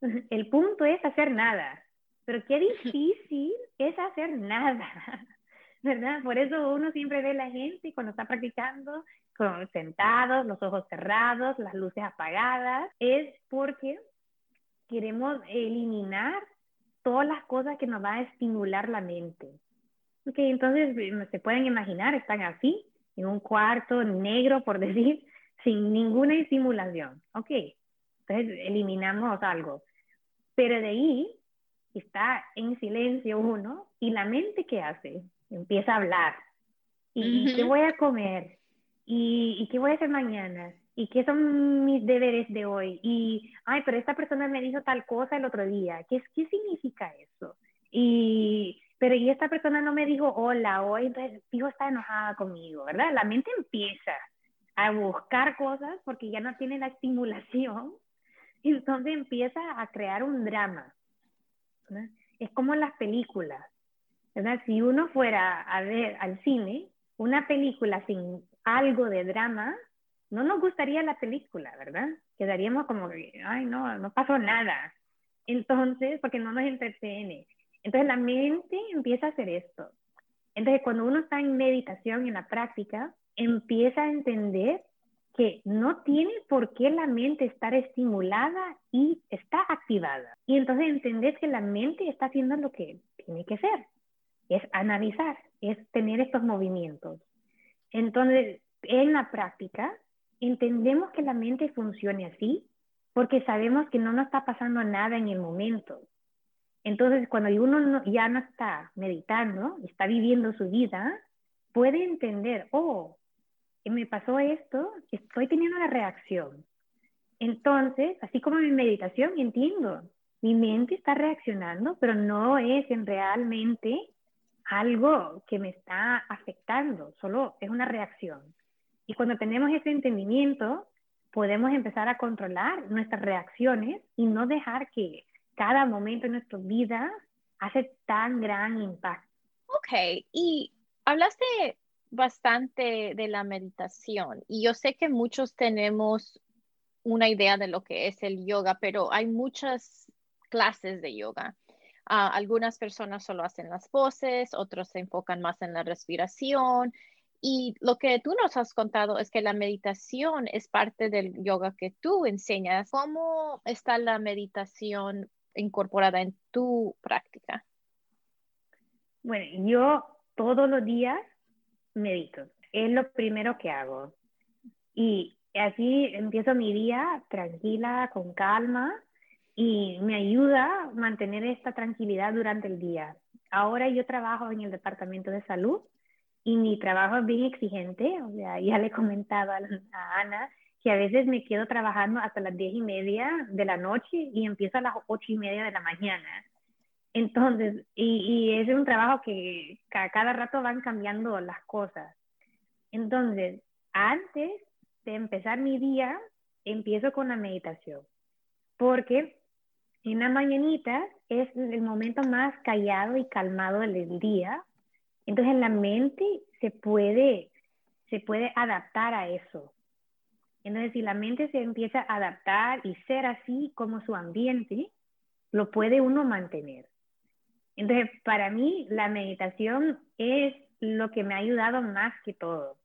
[LAUGHS] el punto es hacer nada, pero qué [LAUGHS] difícil es hacer nada, [LAUGHS] ¿verdad? Por eso uno siempre ve a la gente cuando está practicando con, sentados, los ojos cerrados, las luces apagadas, es porque queremos eliminar todas las cosas que nos va a estimular la mente. Ok, entonces se pueden imaginar, están así, en un cuarto negro, por [LAUGHS] decir, sin ninguna estimulación. Ok, entonces eliminamos algo. Pero de ahí está en silencio uno y la mente ¿qué hace? Empieza a hablar. ¿Y, qué voy a comer? ¿Y, ¿Y qué voy a hacer mañana? ¿Y qué son mis deberes de hoy? Y, ay, pero esta persona me dijo tal cosa el otro día. ¿Qué, qué significa eso? Y, pero y esta persona no me dijo hola hoy, entonces dijo está enojada conmigo, ¿verdad? La mente empieza a buscar cosas porque ya no tiene la estimulación, [LAUGHS] entonces empieza a crear un drama. Es como las películas, ¿verdad? Si uno fuera a ver al cine una película sin algo de drama, no nos gustaría la película, ¿verdad? Quedaríamos como, ay, no, no pasó nada. Entonces, porque no nos entretiene. Entonces la mente empieza a hacer esto. Entonces cuando uno está en meditación, en la práctica, empieza a entender que no tiene por qué la mente estar estimulada y está activada. Y entonces entender que la mente está haciendo lo que tiene que ser, es analizar, es tener estos movimientos. Entonces, en la práctica, entendemos que la mente funcione así porque sabemos que no nos está pasando nada en el momento. Entonces, cuando uno ya no está meditando, está viviendo su vida, puede entender, oh, me pasó esto, estoy teniendo una reacción. Entonces, así como mi meditación, entiendo, mi mente está reaccionando, pero no es en realmente algo que me está afectando, solo es una reacción. Y cuando tenemos ese entendimiento, podemos empezar a controlar nuestras reacciones y no dejar que cada momento de nuestra vida hace tan gran impacto. Ok, y hablaste bastante de la meditación y yo sé que muchos tenemos una idea de lo que es el yoga, pero hay muchas clases de yoga. Ah, algunas personas solo hacen las voces, otros se enfocan más en la respiración. Y lo que tú nos has contado es que la meditación es parte del yoga que tú enseñas. ¿Cómo está la meditación incorporada en tu práctica? Bueno, yo todos los días medito. Es lo primero que hago. Y así empiezo mi día tranquila, con calma, y me ayuda a mantener esta tranquilidad durante el día. Ahora yo trabajo en el departamento de salud y mi trabajo es bien exigente. O sea, ya le he comentado a, a Ana que a veces me quedo trabajando hasta las diez y media de la noche y empiezo a las ocho y media de la mañana. Entonces, y, y es un trabajo que a cada rato van cambiando las cosas. Entonces, antes de empezar mi día, empiezo con la meditación, porque en la mañanita es el momento más callado y calmado del día. Entonces, la mente se puede, se puede adaptar a eso. Entonces, si la mente se empieza a adaptar y ser así como su ambiente, lo puede uno mantener. Entonces, para mí, la meditación es lo que me ha ayudado más que todo.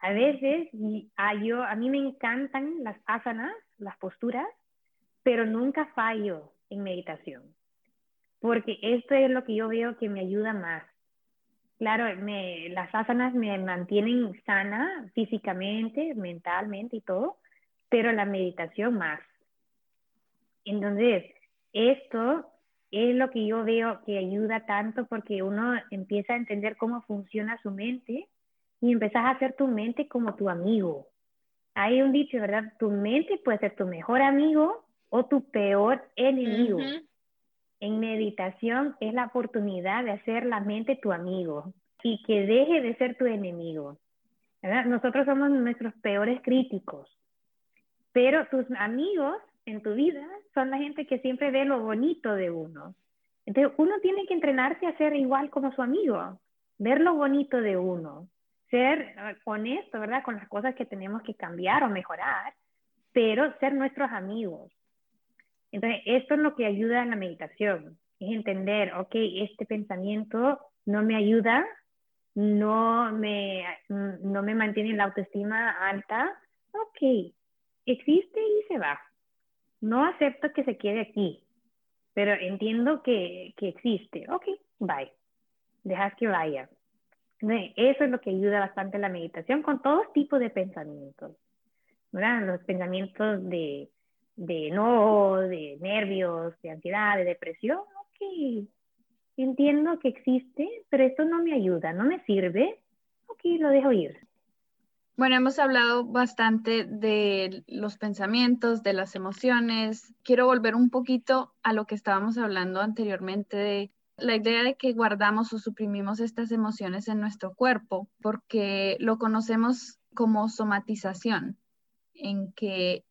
A veces, a, yo, a mí me encantan las asanas, las posturas, pero nunca fallo en meditación, porque esto es lo que yo veo que me ayuda más. Claro, me, las asanas me mantienen sana físicamente, mentalmente y todo, pero la meditación más. Entonces, esto es lo que yo veo que ayuda tanto porque uno empieza a entender cómo funciona su mente y empezás a hacer tu mente como tu amigo. Hay un dicho, ¿verdad? Tu mente puede ser tu mejor amigo o tu peor enemigo en meditación es la oportunidad de hacer la mente tu amigo y que deje de ser tu enemigo. Nosotros somos nuestros peores críticos, pero tus amigos en tu vida son la gente que siempre ve lo bonito de uno. Entonces uno tiene que entrenarse a ser igual como su amigo, ver lo bonito de uno, ser eh, honesto, ¿verdad? Con las cosas que tenemos que cambiar o mejorar, pero ser nuestros amigos. Entonces, esto es lo que ayuda en la meditación, es entender, ok, este pensamiento no me ayuda, no me, no me mantiene la autoestima alta, ok, existe y se va. No acepto que se quede aquí. pero entiendo que, que existe. Ok, bye. Dejas que vaya. Eso es lo que ayuda bastante la meditación con todo tipo de pensamientos. ¿verdad? Los pensamientos de, de no, de nervios, de ansiedad, de depresión. Ok, entiendo que existe, pero esto no me ayuda, no me sirve. Ok, lo dejo ir. Bueno, hemos hablado bastante de los pensamientos, de las emociones. Quiero volver un poquito a lo que estábamos hablando anteriormente de la idea de que guardamos o suprimimos estas emociones en nuestro cuerpo porque lo conocemos como somatización, en que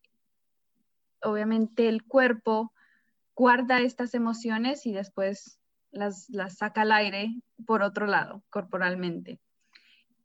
obviamente el cuerpo guarda estas emociones y después las, las saca al aire por otro lado, corporalmente.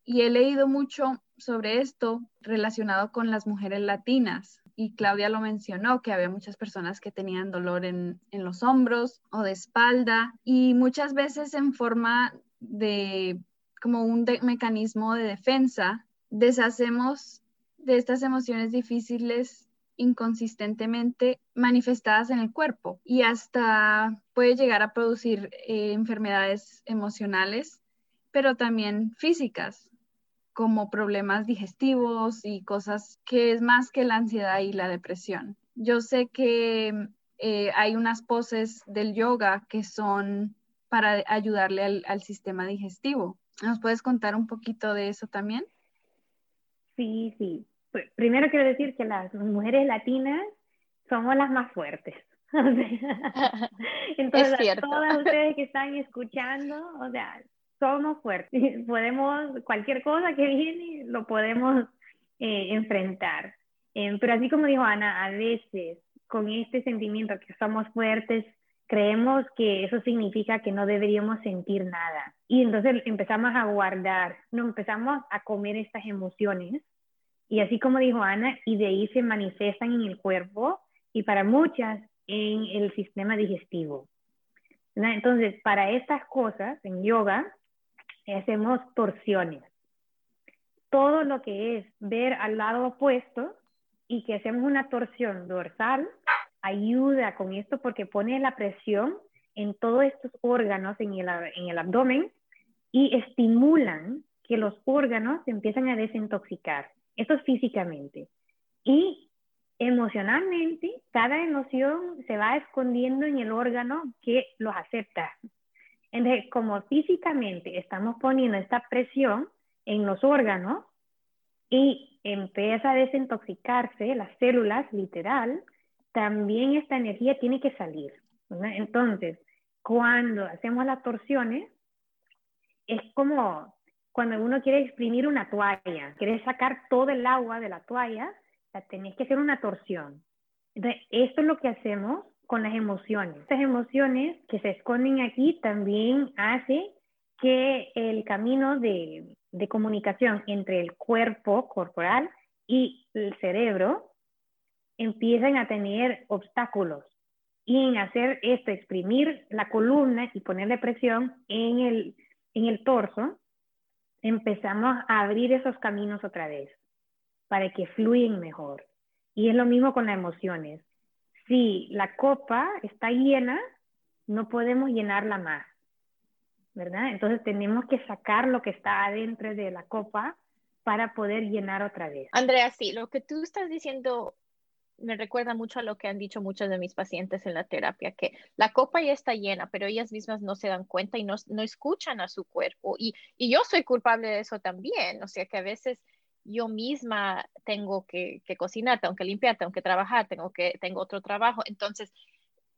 Y he leído mucho sobre esto relacionado con las mujeres latinas. Y Claudia lo mencionó, que había muchas personas que tenían dolor en, los hombros o de espalda y muchas veces en forma de como un mecanismo de defensa, deshacemos de estas emociones difíciles inconsistentemente manifestadas en el cuerpo y hasta puede llegar a producir eh, enfermedades emocionales, pero también físicas, como problemas digestivos y cosas que es más que la ansiedad y la depresión. Yo sé que eh, hay unas poses del yoga que son para ayudarle al, sistema digestivo. ¿Nos puedes contar un poquito de eso también? Sí, sí. Primero quiero decir que las mujeres latinas somos las más fuertes. [LAUGHS] [LAUGHS] Entonces, todas ustedes que están [LAUGHS] escuchando, o sea, somos fuertes, podemos, cualquier cosa que viene lo podemos eh, enfrentar. Eh, pero así como dijo Ana, a veces con este sentimiento que somos fuertes, creemos que eso significa que no deberíamos sentir nada. Y entonces empezamos a guardar, no empezamos a comer estas emociones. Y así como dijo Ana, y de ahí se manifiestan en el cuerpo y para muchas en el sistema digestivo. Entonces, para estas cosas, en yoga, hacemos torsiones. Todo lo que es ver al lado opuesto y que hacemos una torsión dorsal ayuda con esto porque pone la presión en todos estos órganos en el, en el abdomen y estimulan que los órganos empiezan a desintoxicar. Esto es físicamente. Y emocionalmente, cada emoción se va escondiendo en el órgano que los acepta. Entonces, como físicamente estamos poniendo esta presión en los órganos y empieza a desintoxicarse las células, literal, también esta energía tiene que salir. Entonces, cuando hacemos las torsiones, es como cuando uno quiere exprimir una toalla, quiere sacar todo el agua de la toalla, la tenés que hacer una torsión. Entonces, esto es lo que hacemos con las emociones. Estas emociones que se esconden aquí también hace que el camino de, de comunicación entre el cuerpo corporal y el cerebro empiecen a tener obstáculos y en hacer esto, exprimir la columna y ponerle presión en el, en el torso, empezamos a abrir esos caminos otra vez para que fluyen mejor. Y es lo mismo con las emociones si la copa está llena, no podemos llenarla más, ¿verdad? Entonces tenemos que sacar lo que está adentro de la copa para poder llenar otra vez. Andrea, sí, lo que tú estás diciendo me recuerda mucho a lo que han dicho muchos de mis pacientes en la terapia, que la copa ya está llena, pero ellas mismas no se dan cuenta y no, no escuchan a su cuerpo. Y, y yo soy culpable de eso también, o sea que a veces yo misma tengo que, cocinar, tengo que limpiar, tengo que trabajar, tengo que tengo otro trabajo, entonces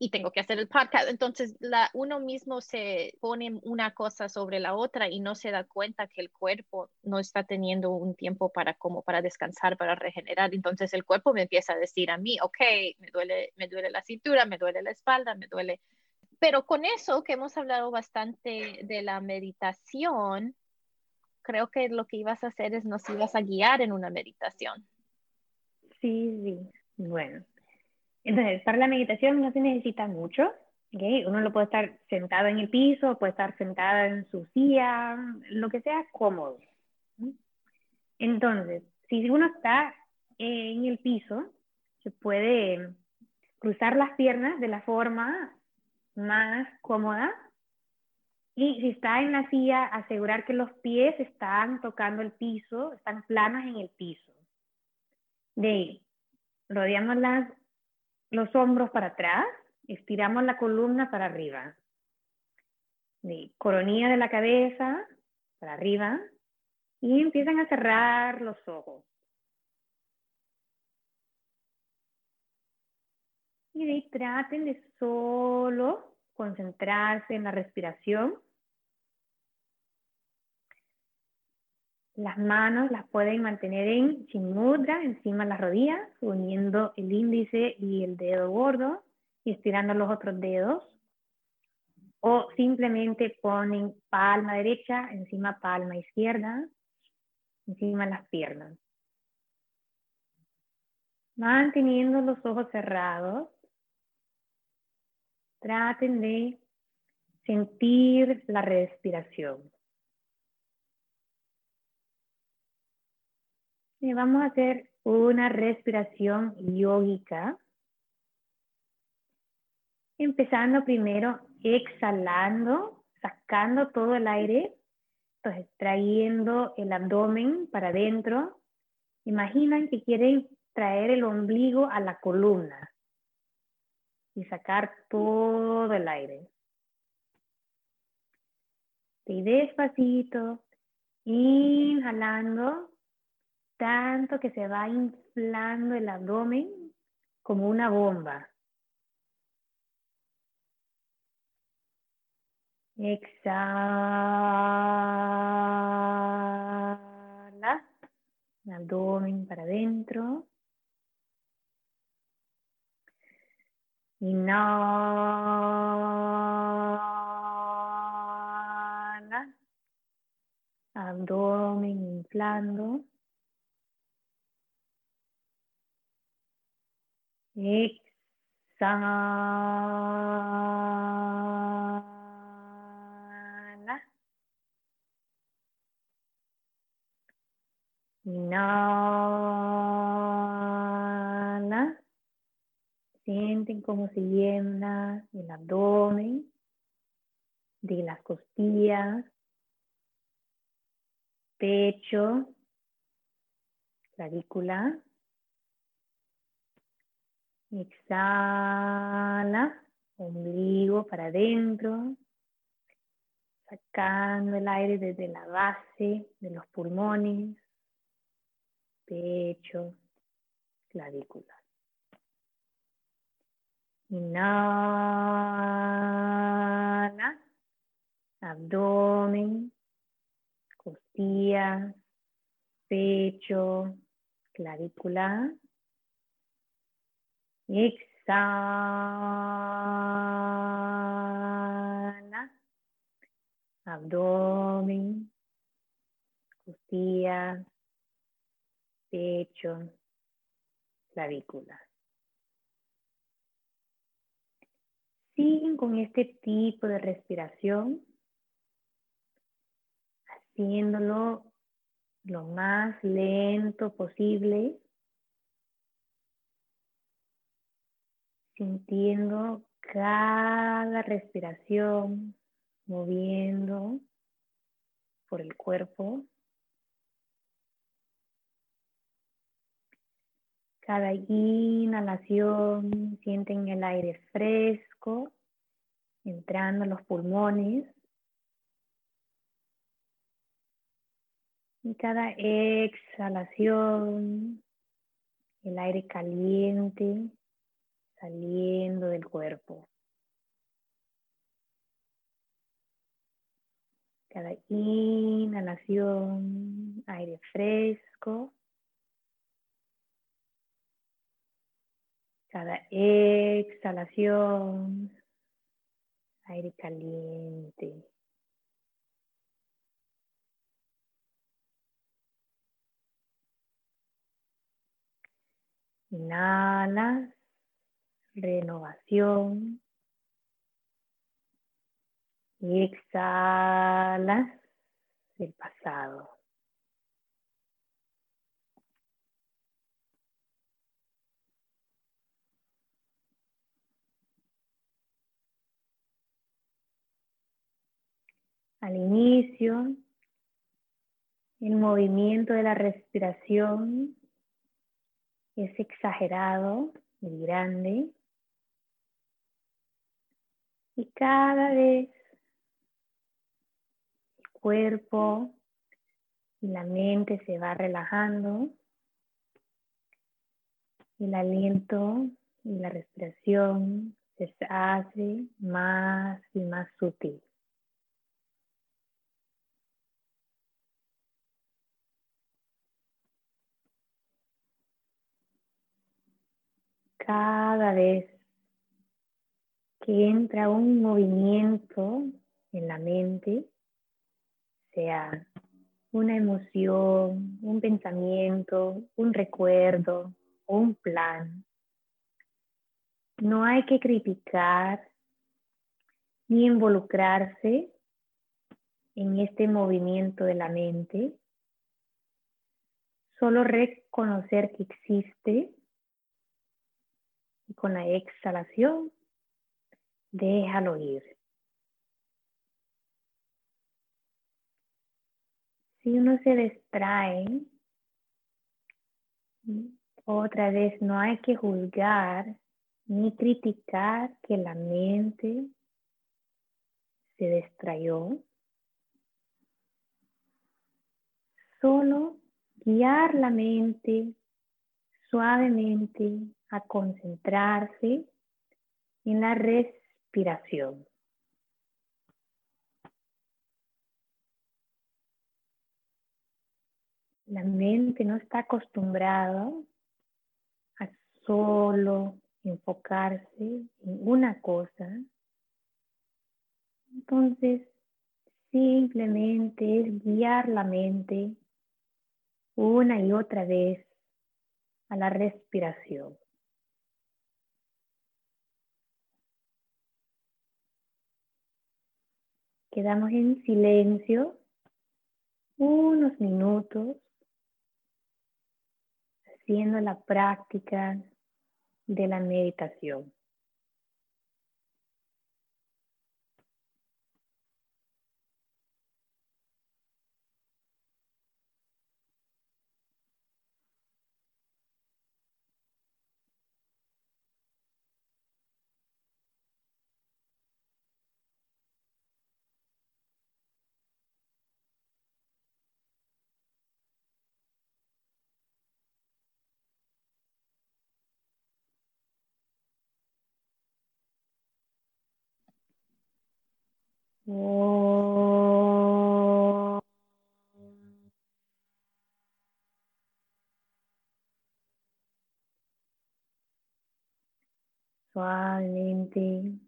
y tengo que hacer el podcast. Entonces, la, uno mismo se pone una cosa sobre la otra y no se da cuenta que el cuerpo no está teniendo un tiempo para como para descansar, para regenerar. Entonces, el cuerpo me empieza a decir a mí, ok, me duele, me duele la cintura, me duele la espalda, me duele. Pero con eso que hemos hablado bastante de la meditación, creo que lo que ibas a hacer es nos ibas a guiar en una meditación. Sí, sí. Bueno, entonces para la meditación no se necesita mucho. ¿okay? Uno lo puede estar sentado en el piso, puede estar sentada en su silla, lo que sea cómodo. Entonces, si uno está en el piso, se puede cruzar las piernas de la forma más cómoda. Y si está en la silla, asegurar que los pies están tocando el piso, están planos en el piso. De ahí, rodeamos las, los hombros para atrás, estiramos la columna para arriba. De coronilla de la cabeza para arriba y empiezan a cerrar los ojos. Y de ahí traten de solo concentrarse en la respiración. Las manos las pueden mantener en chimudra, encima de las rodillas, uniendo el índice y el dedo gordo y estirando los otros dedos. O simplemente ponen palma derecha encima palma izquierda, encima las piernas. Manteniendo los ojos cerrados, traten de sentir la respiración. Vamos a hacer una respiración yógica. Empezando primero exhalando, sacando todo el aire, entonces trayendo el abdomen para adentro. Imaginan que quieren traer el ombligo a la columna y sacar todo el aire. Y despacito, inhalando, tanto que se va inflando el abdomen como una bomba. Exhala, abdomen para adentro. Inhala. Abdomen inflando. Exhala. Inhala. Sienten cómo se llena el abdomen, de las costillas, pecho, clavícula. Exhala, ombligo para adentro, sacando el aire desde la base de los pulmones, pecho, clavícula. Inhala, abdomen, costillas, pecho, clavícula. Exhala, abdomen, costillas, pecho, clavícula. siguen con este tipo de respiración, haciéndolo lo más lento posible, sintiendo cada respiración moviendo por el cuerpo. Cada inhalación sienten el aire fresco entrando a los pulmones. Y cada exhalación, el aire caliente saliendo del cuerpo. Cada inhalación, aire fresco. Cada exhalación, aire caliente. Inhalas, renovación. Y exhalas el pasado. al inicio, el movimiento de la respiración es exagerado y grande. Y cada vez el cuerpo y la mente se va relajando. El aliento y la respiración se hace más y más sutil. Cada vez que entra un movimiento en la mente, sea una emoción, un pensamiento, un recuerdo, un plan, no hay que criticar ni involucrarse en este movimiento de la mente, solo reconocer que existe y con la exhalación déjalo ir. Si uno se distrae, otra vez no hay que juzgar ni criticar que la mente se distrayó. Solo guiar la mente suavemente a concentrarse en la respiración. La mente no está acostumbrada a solo enfocarse en una cosa, entonces simplemente es guiar la mente una y otra vez a la respiración. Quedamos en silencio unos minutos haciendo la práctica de la meditación. Suavemente y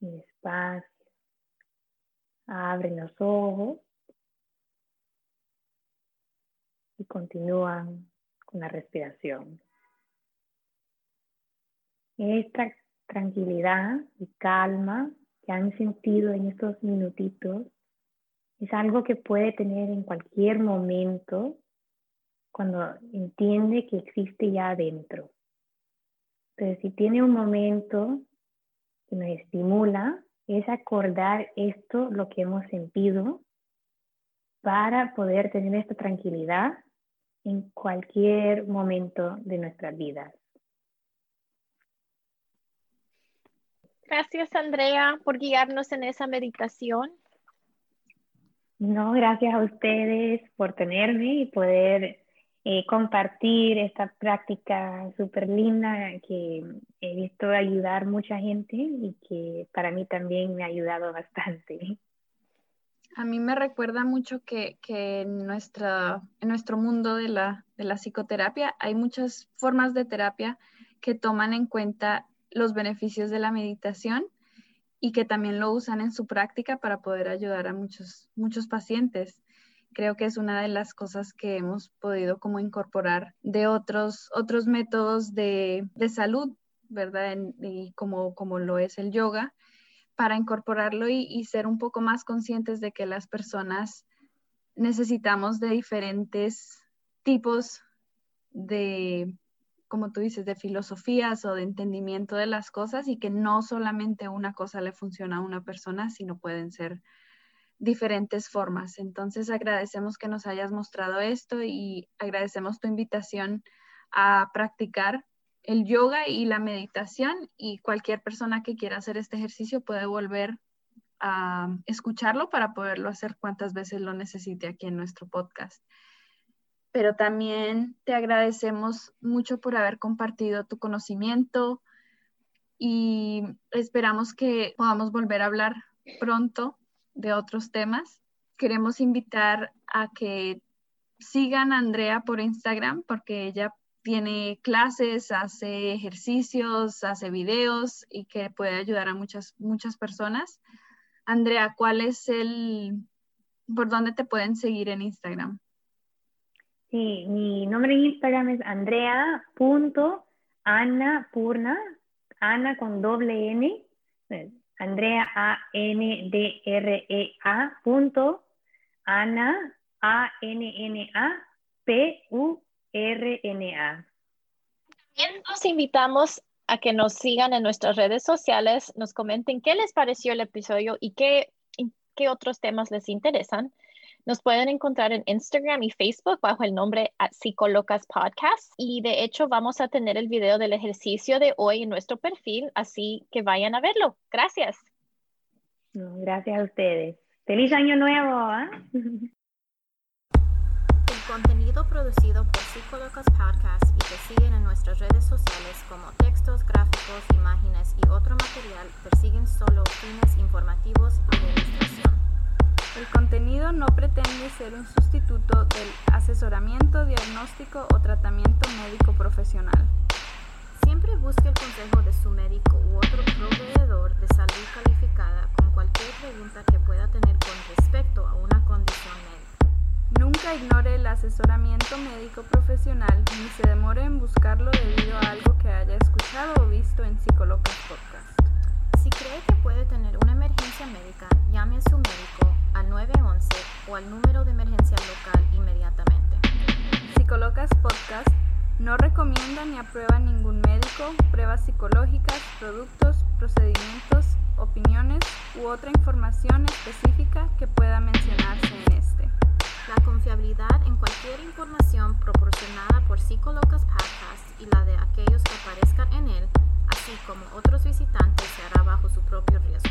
despacio. Abren los ojos y continúan con la respiración. Esta tranquilidad y calma que han sentido en estos minutitos es algo que puede tener en cualquier momento cuando entiende que existe ya adentro. Pero si tiene un momento que nos estimula, es acordar esto, lo que hemos sentido, para poder tener esta tranquilidad en cualquier momento de nuestras vidas. Gracias, Andrea, por guiarnos en esa meditación. No, gracias a ustedes por tenerme y poder eh, compartir esta práctica súper linda que he visto ayudar mucha gente y que para mí también me ha ayudado bastante. A mí me recuerda mucho que, en, nuestra, en nuestro mundo de la, de la psicoterapia hay muchas formas de terapia que toman en cuenta los beneficios de la meditación y que también lo usan en su práctica para poder ayudar a muchos, muchos pacientes. Creo que es una de las cosas que hemos podido como incorporar de otros, otros métodos de, salud, ¿verdad? y como, como lo es el yoga, para incorporarlo y ser un poco más conscientes de que las personas necesitamos de diferentes tipos de como tú dices, de filosofías o de entendimiento de las cosas y que no solamente una cosa le funciona a una persona, sino pueden ser diferentes formas. Entonces agradecemos que nos hayas mostrado esto y agradecemos tu invitación a practicar el yoga y la meditación y cualquier persona que quiera hacer este ejercicio puede volver a escucharlo para poderlo hacer cuantas veces lo necesite aquí en nuestro podcast. Pero también te agradecemos mucho por haber compartido tu conocimiento y esperamos que podamos volver a hablar pronto de otros temas. Queremos invitar a que sigan a Andrea por Instagram porque ella tiene clases, hace ejercicios, hace videos y que puede ayudar a muchas, muchas personas. Andrea, ¿cuál es el, por dónde te pueden seguir en Instagram? Mi nombre en Instagram es andrea.anapurna, Ana con doble N, Andrea A N D R E A punto Ana A N N A P U R N A. También los invitamos a que nos sigan en nuestras redes sociales, nos comenten qué les pareció el episodio y qué, qué otros temas les interesan. Nos pueden encontrar en Instagram y Facebook bajo el nombre Psicolocas Podcast. Y de hecho vamos a tener el video del ejercicio de hoy en nuestro perfil, así que vayan a verlo. Gracias. Gracias a ustedes. Feliz año nuevo. [LAUGHS] El contenido producido por Psicolocas Podcast y que siguen en nuestras redes sociales como textos, gráficos, imágenes y otro material persiguen solo fines informativos y de ilustración. El contenido no pretende ser un sustituto del asesoramiento, diagnóstico o tratamiento médico profesional. Siempre busque el consejo de su médico u otro proveedor de salud calificada con cualquier pregunta que pueda tener con respecto a una condición médica. Nunca ignore el asesoramiento médico profesional ni se demore en buscarlo debido a algo que haya escuchado o visto en Psicolocas Podcast. Si cree que puede tener una emergencia médica, llame a su médico al 911 o al número de emergencia local inmediatamente. Psicolocas Podcast no recomienda ni aprueba ningún médico, pruebas psicológicas, productos, procedimientos, opiniones u otra información específica que pueda mencionarse en este. La confiabilidad en cualquier información proporcionada por Psicolocas Podcast y la de aquellos que aparezcan en él, así como otros visitantes se hará bajo su propio riesgo.